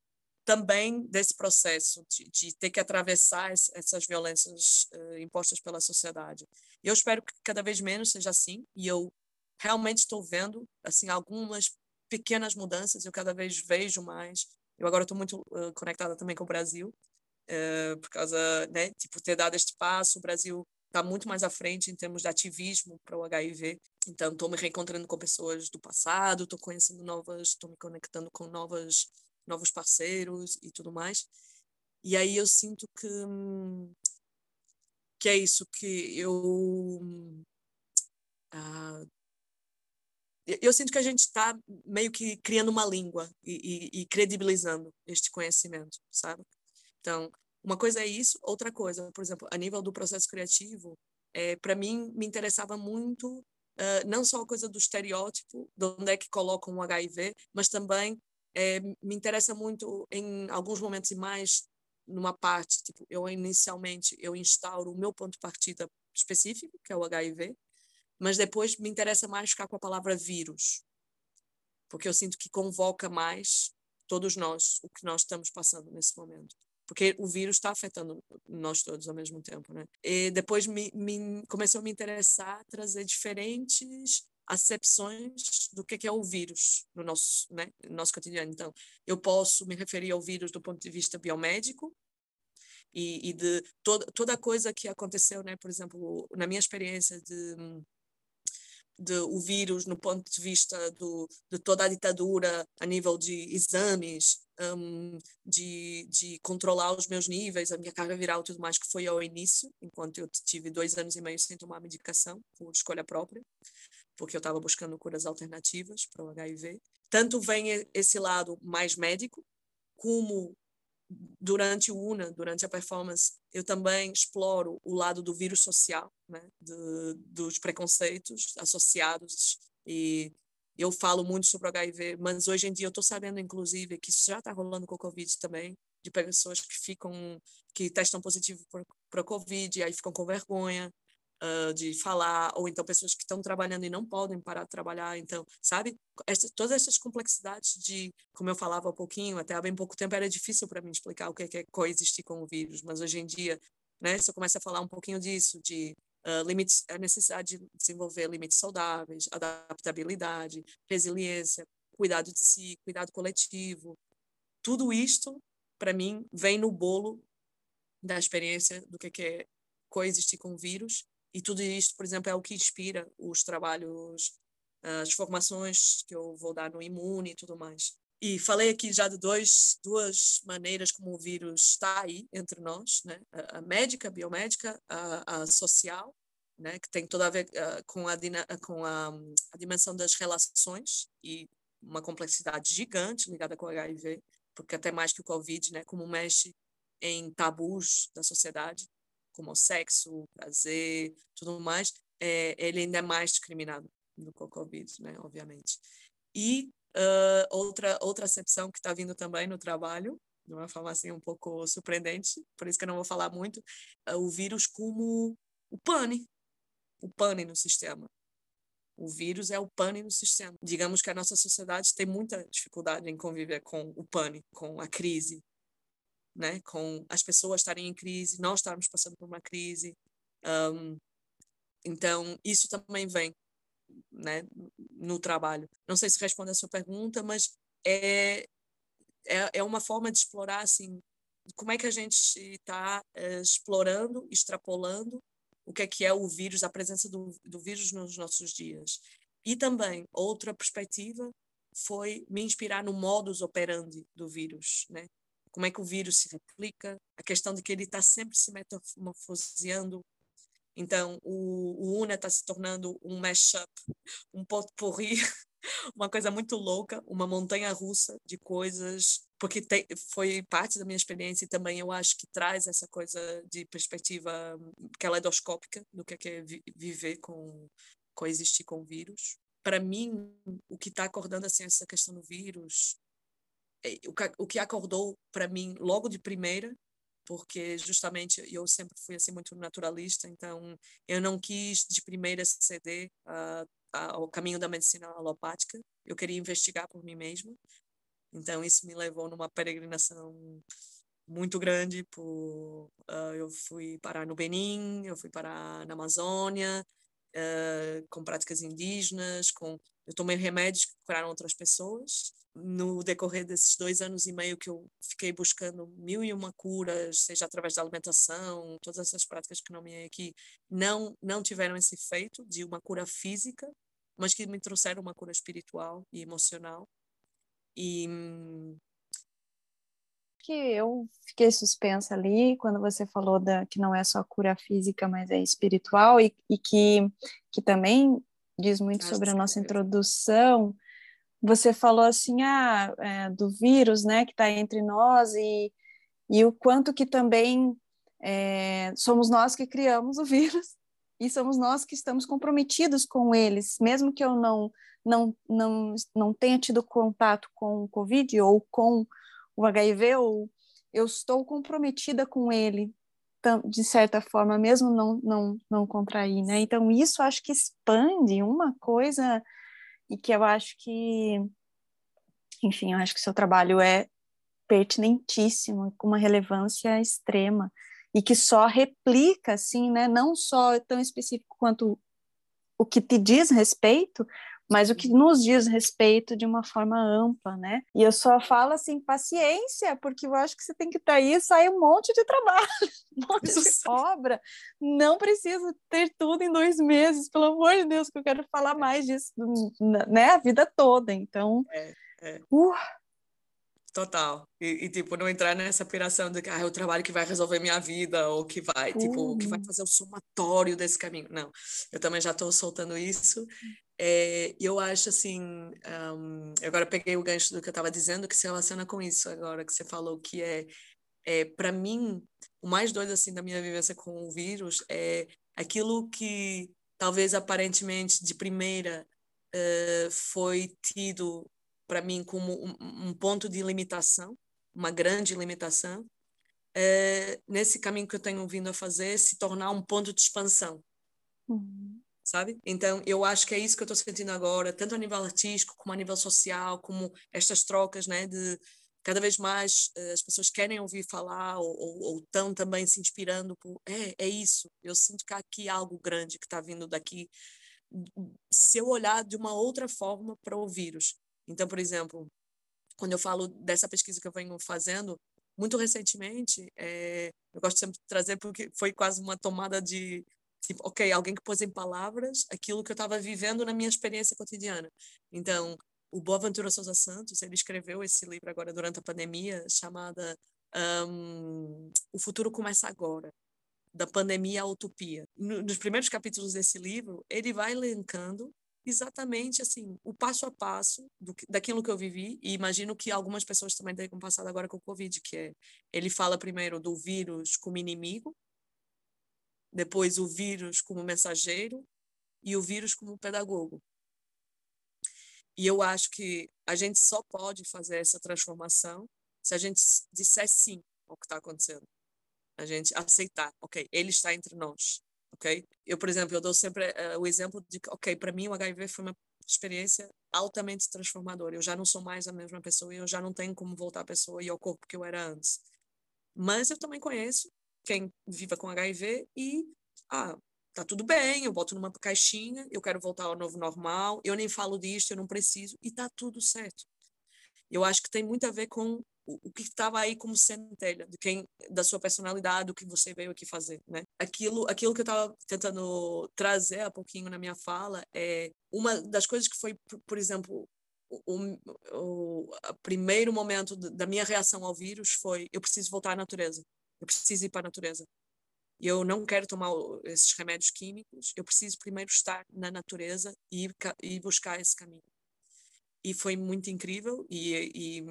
também desse processo de, de ter que atravessar essas violências uh, impostas pela sociedade. Eu espero que cada vez menos seja assim, e eu realmente estou vendo assim algumas pequenas mudanças. Eu cada vez vejo mais. Eu agora estou muito uh, conectada também com o Brasil uh, por causa, né, tipo ter dado este passo. O Brasil está muito mais à frente em termos de ativismo para o HIV. Então estou me reencontrando com pessoas do passado, estou conhecendo novas, estou me conectando com novas novos parceiros e tudo mais. E aí eu sinto que que é isso que eu ah, eu sinto que a gente está meio que criando uma língua e, e, e, credibilizando este conhecimento, sabe? Então, uma coisa é isso, outra coisa, por exemplo, a nível do processo criativo, é, para mim me interessava muito uh, não só a coisa do estereótipo, de onde é que colocam o HIV, mas também é, me interessa muito em alguns momentos e mais numa parte, tipo, eu inicialmente eu instauro o meu ponto de partida específico, que é o HIV, mas depois me interessa mais ficar com a palavra vírus, porque eu sinto que convoca mais todos nós, o que nós estamos passando nesse momento. Porque o vírus está afetando nós todos ao mesmo tempo, né? E depois me, me começou a me interessar trazer diferentes acepções do que é o vírus no nosso, né, no nosso cotidiano. Então, eu posso me referir ao vírus do ponto de vista biomédico, e, e de toda, toda coisa que aconteceu, né? Por exemplo, na minha experiência de de, o vírus no ponto de vista do, de toda a ditadura a nível de exames, um, de, de controlar os meus níveis, a minha carga viral e tudo mais, que foi ao início, enquanto eu tive dois anos e meio sem tomar medicação, por escolha própria, porque eu estava buscando curas alternativas para o HIV. Tanto vem esse lado mais médico, como durante o UNA, durante a performance, eu também exploro o lado do vírus social, né, de, dos preconceitos associados e eu falo muito sobre o HIV, mas hoje em dia eu estou sabendo, inclusive, que isso já está rolando com o Covid também, de pessoas que ficam, que testam positivo para Covid aí ficam com vergonha, uh, de falar, ou então pessoas que estão trabalhando e não podem parar de trabalhar. Então, sabe? Essa, todas essas complexidades de, como eu falava há pouquinho, até há bem pouco tempo era difícil para mim explicar o que é, coexistir com o vírus, mas hoje em dia, né, se eu começo a falar um pouquinho disso, de uh, limites, a necessidade de desenvolver limites saudáveis, adaptabilidade, resiliência, cuidado de si, cuidado coletivo, tudo isto, para mim, vem no bolo da experiência do que é coexistir com o vírus e tudo isto, por exemplo, é o que inspira os trabalhos, as formações que eu vou dar no Imune e tudo mais. e falei aqui já de dois, duas maneiras como o vírus está aí entre nós, né? A, médica, a biomédica, a, a, social, né? Que tem toda a ver uh, com, a, com a dimensão das relações e uma complexidade gigante ligada com o HIV, porque até mais que o Covid, né? Como mexe em tabus da sociedade, como sexo, prazer, tudo mais, é, ele ainda é mais discriminado do que o Covid, né? Obviamente. E Uh, outra, outra acepção que está vindo também no trabalho, de uma forma assim um pouco surpreendente, por isso que eu não vou falar muito, uh, o vírus como o pane, o pane no sistema. O vírus é o pane no sistema. Digamos que a nossa sociedade tem muita dificuldade em conviver com o pane, com a crise, né? com as pessoas estarem em crise, nós estarmos passando por uma crise. Um, então, isso também vem né, no trabalho. Não sei se responde a sua pergunta, mas é, é, é uma forma de explorar assim, como é que a gente está uh, explorando, extrapolando o que é que é o vírus, a presença do, do vírus nos nossos dias. E também, outra perspectiva foi me inspirar no modus operandi do vírus, né? Como é que o vírus se replica, a questão de que ele está sempre se metamorfoseando, então, o, o Una está se tornando um mashup, um potpourri, uma coisa muito louca, uma montanha russa de coisas, porque te, foi parte da minha experiência e também eu acho que traz essa coisa de perspectiva caleidoscópica do que é, é viver com, coexistir com o vírus. Para mim, o que está acordando assim essa questão do vírus, é, o que acordou para mim logo de primeira porque justamente eu sempre fui assim muito naturalista, então eu não quis de primeira ceder ao caminho da medicina alopática, eu queria investigar por mim mesma. Então isso me levou numa peregrinação muito grande por uh, eu fui parar no Benin, eu fui parar na Amazônia, uh, com práticas indígenas, com eu tomei remédios que curaram outras pessoas no decorrer desses dois anos e meio que eu fiquei buscando mil e uma curas, seja através da alimentação, todas essas práticas que nomeei aqui, não, não tiveram esse efeito de uma cura física, mas que me trouxeram uma cura espiritual e emocional. E. Que eu fiquei suspensa ali quando você falou da, que não é só cura física, mas é espiritual, e, e que, que também diz muito Acho sobre a nossa introdução. Você falou assim, ah, é, do vírus, né, que está entre nós e, e o quanto que também é, somos nós que criamos o vírus e somos nós que estamos comprometidos com eles, mesmo que eu não não não não tenha tido contato com o COVID ou com o HIV, ou eu estou comprometida com ele de certa forma, mesmo não não não contrair, né? Então isso acho que expande uma coisa e que eu acho que, enfim, eu acho que seu trabalho é pertinentíssimo, com uma relevância extrema, e que só replica, assim, né, não só tão específico quanto o que te diz respeito, mas o que nos diz respeito de uma forma ampla, né? E eu só falo assim, paciência, porque eu acho que você tem que estar aí, sai um monte de trabalho, um monte de obra. Não precisa ter tudo em dois meses, pelo amor de Deus, que eu quero falar mais disso, né? A vida toda. Então, é, é. Uh, Total. E, e, tipo, não entrar nessa piração de que ah, é o trabalho que vai resolver minha vida, ou que vai, uhum. tipo, que vai fazer o somatório desse caminho. Não, eu também já estou soltando isso. É, eu acho assim, um, agora peguei o gancho do que eu estava dizendo, que se relaciona com isso agora, que você falou, que é, é para mim, o mais doido assim da minha vivência com o vírus é aquilo que talvez aparentemente de primeira uh, foi tido para mim como um, um, ponto de limitação, uma grande limitação, é, nesse caminho que eu tenho vindo a fazer, se tornar um ponto de expansão. Uhum. Sabe? Então, eu acho que é isso que eu estou sentindo agora, tanto a nível artístico, como a nível social, como estas trocas, né, de cada vez mais uh, as pessoas querem ouvir falar ou, ou, ou estão também se inspirando por é, é isso, eu sinto que há aqui algo grande que está vindo daqui se eu olhar de uma outra forma para o vírus então, por exemplo, quando eu falo dessa pesquisa que eu venho fazendo, muito recentemente, é, eu gosto sempre de trazer porque foi quase uma tomada de, tipo, ok, alguém que pôs em palavras aquilo que eu estava vivendo na minha experiência cotidiana. Então, o Boaventura Souza Santos, ele escreveu esse livro agora durante a pandemia, chamada um, O Futuro Começa Agora, da pandemia à utopia. Nos primeiros capítulos desse livro, ele vai elencando exatamente assim o passo a passo do, daquilo que eu vivi e imagino que algumas pessoas também tenham passado agora com o covid que é ele fala primeiro do vírus como inimigo depois o vírus como mensageiro e o vírus como pedagogo. E eu acho que a gente só pode fazer essa transformação se a gente disser sim ao que está acontecendo. A gente aceitar ok ele está entre nós ok? Eu, por exemplo, eu dou sempre uh, o exemplo de que, ok, para mim o HIV foi uma experiência altamente transformadora. Eu já não sou mais a mesma pessoa e eu já não tenho como voltar a pessoa e ao corpo que eu era antes. Mas eu também conheço quem viva com HIV e, ah, tá tudo bem, eu boto numa caixinha, eu quero voltar ao novo normal, eu nem falo disso, eu não preciso, e tá tudo certo. Eu acho que tem muito a ver com o, que estava aí como centelha de quem da sua personalidade, do que você veio aqui fazer, né? Aquilo, aquilo que eu estava tentando trazer há pouquinho na minha fala é uma das coisas que foi, por, exemplo, o, o, o, primeiro momento da minha reação ao vírus foi eu preciso voltar à natureza, eu preciso ir para a natureza. Eu não quero tomar esses remédios químicos, eu preciso primeiro estar na natureza e, e buscar esse caminho. E foi muito incrível e, e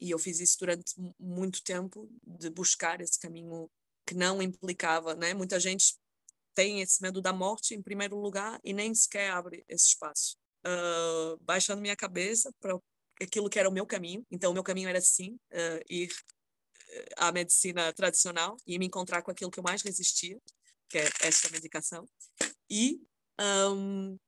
e eu fiz isso durante muito tempo, de buscar esse caminho que não implicava, né? Muita gente tem esse medo da morte em primeiro lugar e nem sequer abre esse espaço. Uh, baixando minha cabeça para aquilo que era o meu caminho. Então, o meu caminho era sim uh, ir ah, à medicina tradicional e me encontrar com aquilo que eu mais resistia, que é esta medicação. E um,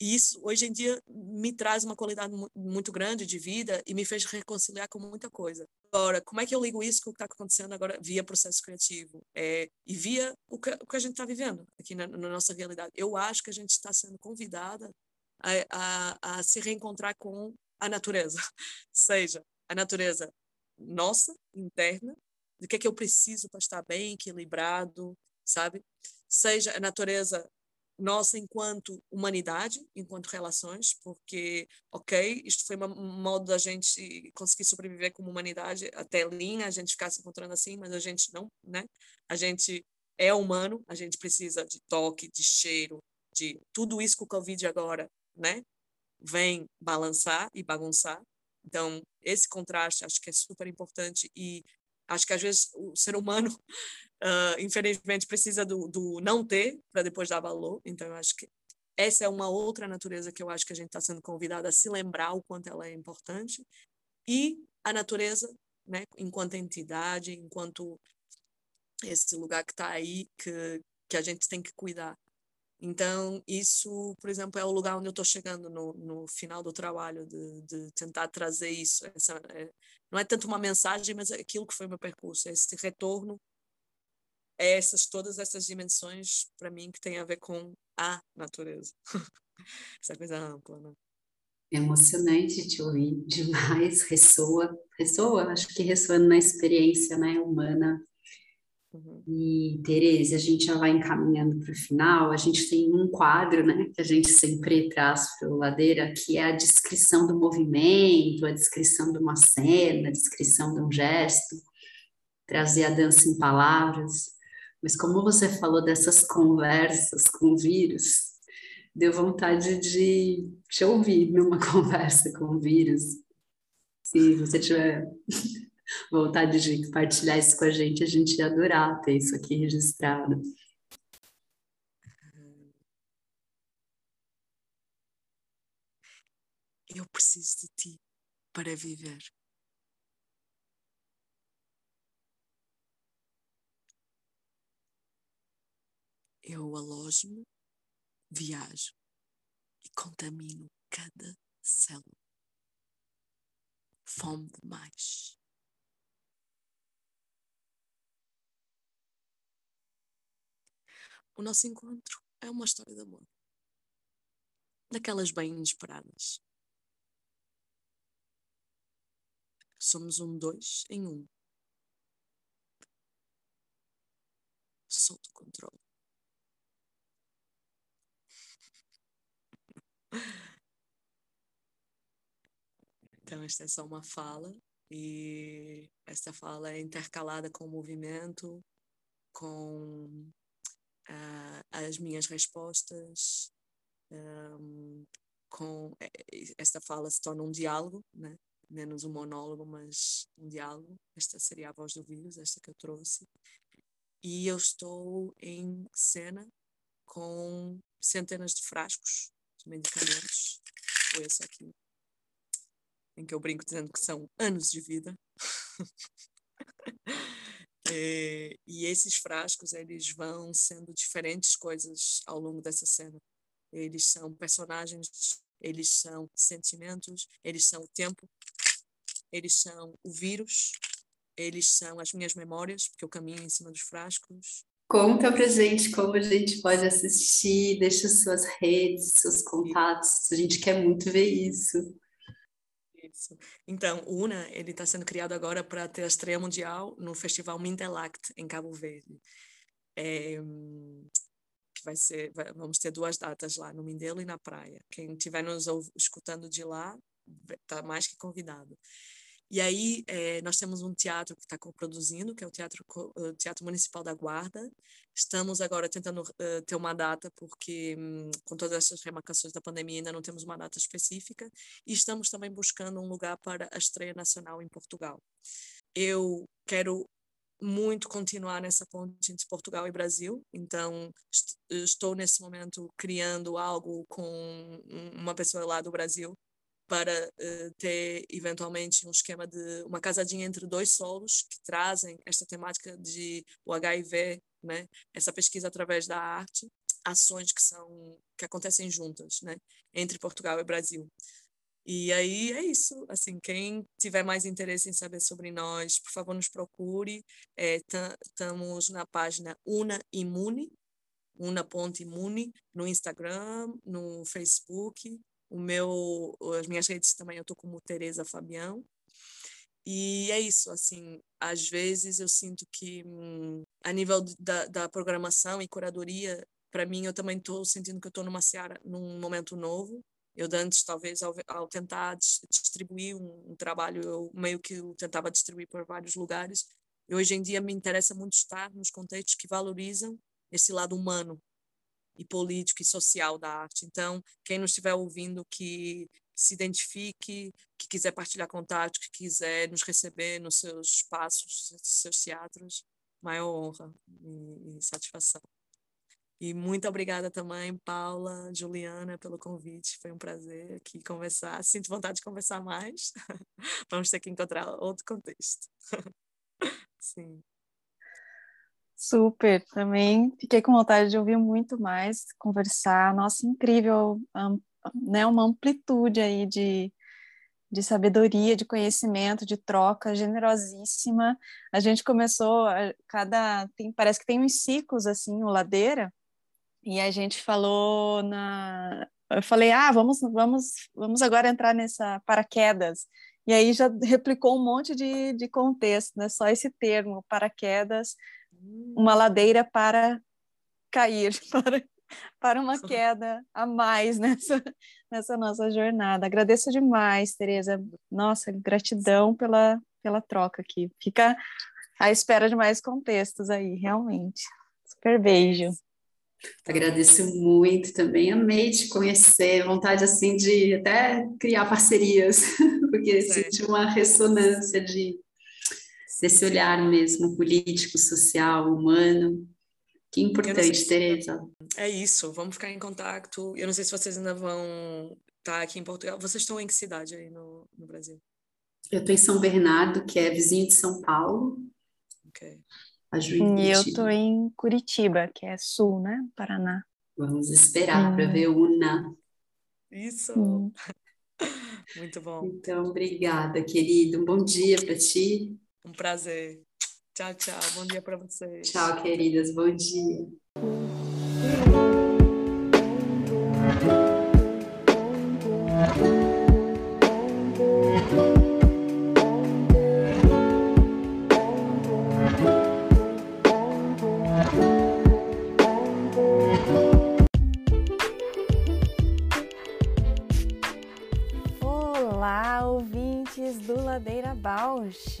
e isso, hoje em dia, me traz uma qualidade muito grande de vida e me fez reconciliar com muita coisa. Agora, como é que eu ligo isso com o que está acontecendo agora via processo criativo? É, e via o que, o que a gente está vivendo aqui na, na, nossa realidade. Eu acho que a gente está sendo convidada a, a, a se reencontrar com a natureza. Seja a natureza nossa, interna, do que é que eu preciso para estar bem, equilibrado, sabe? Seja a natureza nossa enquanto humanidade, enquanto relações, porque, ok, isto foi um modo da gente conseguir sobreviver como humanidade até linha, a gente ficar se encontrando assim, mas a gente não, né? A gente é humano, a gente precisa de toque, de cheiro, de tudo isso que o Covid agora, né? Vem balançar e bagunçar. Então, esse contraste acho que é super importante e acho que às vezes o ser humano uh, infelizmente precisa do, do não ter para depois dar valor. Então, eu acho que essa é uma outra natureza que eu acho que a gente está sendo convidado a se lembrar o quanto ela é importante. E a natureza, né, enquanto entidade, enquanto esse lugar que está aí, que, que a gente tem que cuidar. Então, isso, por exemplo, é o lugar onde eu estou chegando no, no final do trabalho, de, de tentar trazer isso. Essa, é, não é tanto uma mensagem, mas é aquilo que foi meu percurso, esse retorno é essas todas essas dimensões para mim que tem a ver com a natureza. Essa coisa ampla, né? É emocionante te ouvir demais, ressoa, ressoa, acho que ressoando na experiência né, humana. Uhum. E, Tereza, a gente já vai encaminhando para o final. A gente tem um quadro né, que a gente sempre traz para o Ladeira, que é a descrição do movimento, a descrição de uma cena, a descrição de um gesto, trazer a dança em palavras. Mas como você falou dessas conversas com vírus, deu vontade de te ouvir numa conversa com vírus. Se você tiver vontade de compartilhar isso com a gente, a gente ia adorar ter isso aqui registrado. Eu preciso de ti para viver. Eu alojo-me, viajo e contamino cada célula. Fome demais. O nosso encontro é uma história de amor. Daquelas bem inesperadas. Somos um dois em um. Solto o controle. Então, esta é só uma fala, e esta fala é intercalada com o movimento, com uh, as minhas respostas, um, com esta fala se torna um diálogo, né? menos um monólogo, mas um diálogo. Esta seria a voz do vírus, esta que eu trouxe. E eu estou em cena com centenas de frascos medicamentos, ou esse aqui, em que eu brinco dizendo que são anos de vida. e, e esses frascos, eles vão sendo diferentes coisas ao longo dessa cena. Eles são personagens, eles são sentimentos, eles são o tempo, eles são o vírus, eles são as minhas memórias, porque eu caminho em cima dos frascos. Conta pra gente como a gente pode assistir, deixa suas redes, seus contatos, a gente quer muito ver isso. Isso. Então, o UNA, ele está sendo criado agora para ter a estreia mundial no Festival Mindelact, em Cabo Verde. É, vai ser, vai, vamos ter duas datas lá, no Mindelo e na praia. Quem estiver nos escutando de lá, está mais que convidado. E aí é, nós temos um teatro que está coproduzindo, que é o Teatro, o teatro Municipal da Guarda. Estamos agora tentando uh, ter uma data, porque um, com todas essas remarcações da pandemia ainda não temos uma data específica. E estamos também buscando um lugar para a estreia nacional em Portugal. Eu quero muito continuar nessa ponte entre Portugal e Brasil, então est estou nesse momento criando algo com uma pessoa lá do Brasil para uh, ter eventualmente um esquema de uma casadinha entre dois solos que trazem esta temática de o HIV, né? Essa pesquisa através da arte, ações que são que acontecem juntas, né? Entre Portugal e Brasil. E aí é isso. Assim, quem tiver mais interesse em saber sobre nós, por favor, nos procure. Estamos é, na página Una Imune, Una Ponte Imune, no Instagram, no Facebook o meu, as minhas redes também eu estou como Tereza Fabião. E é isso, assim, às vezes eu sinto que hum, a nível da, da programação e curadoria, para mim eu também estou sentindo que eu estou numa seara, num momento novo. Eu antes, talvez, ao, ao tentar distribuir um, um, trabalho, eu meio que eu tentava distribuir por vários lugares. E hoje em dia me interessa muito estar nos contextos que valorizam esse lado humano e político e social da arte. Então, quem nos estiver ouvindo que se identifique, que quiser partilhar contato, que quiser nos receber nos seus espaços, nos seus teatros, maior honra e, e satisfação. E muito obrigada também, Paula, Juliana, pelo convite. Foi um prazer aqui conversar. Sinto vontade de conversar mais. Vamos ter que encontrar outro contexto. Sim. Super, também fiquei com vontade de ouvir muito mais, conversar. Nossa, incrível, né? Uma amplitude aí de, de sabedoria, de conhecimento, de troca, generosíssima. A gente começou, cada tem, parece que tem uns ciclos assim, o ladeira, e a gente falou na, eu falei, ah, vamos, vamos, vamos agora entrar nessa paraquedas. E aí já replicou um monte de, de contexto, né? Só esse termo, paraquedas uma ladeira para cair, para, para uma queda a mais nessa, nessa nossa jornada. Agradeço demais, Tereza. Nossa, gratidão pela, pela troca aqui. Fica à espera de mais contextos aí, realmente. Super beijo. Agradeço muito também, amei te conhecer, vontade assim de até criar parcerias, porque senti uma ressonância de desse olhar mesmo político, social, humano. Que importante, se... Tereza. É isso, vamos ficar em contato. Eu não sei se vocês ainda vão estar aqui em Portugal. Vocês estão em que cidade aí no, no Brasil? Eu estou em São Bernardo, que é vizinho de São Paulo. Ok. E eu estou em Curitiba, que é sul, né? Paraná. Vamos esperar hum. para ver Una. Isso. Hum. Muito bom. Então, obrigada, querido. Um bom dia para ti. Um prazer. Tchau, tchau. Bom dia para vocês. Tchau, queridas. Bom dia. Olá, ouvintes do Ladeira Bausch.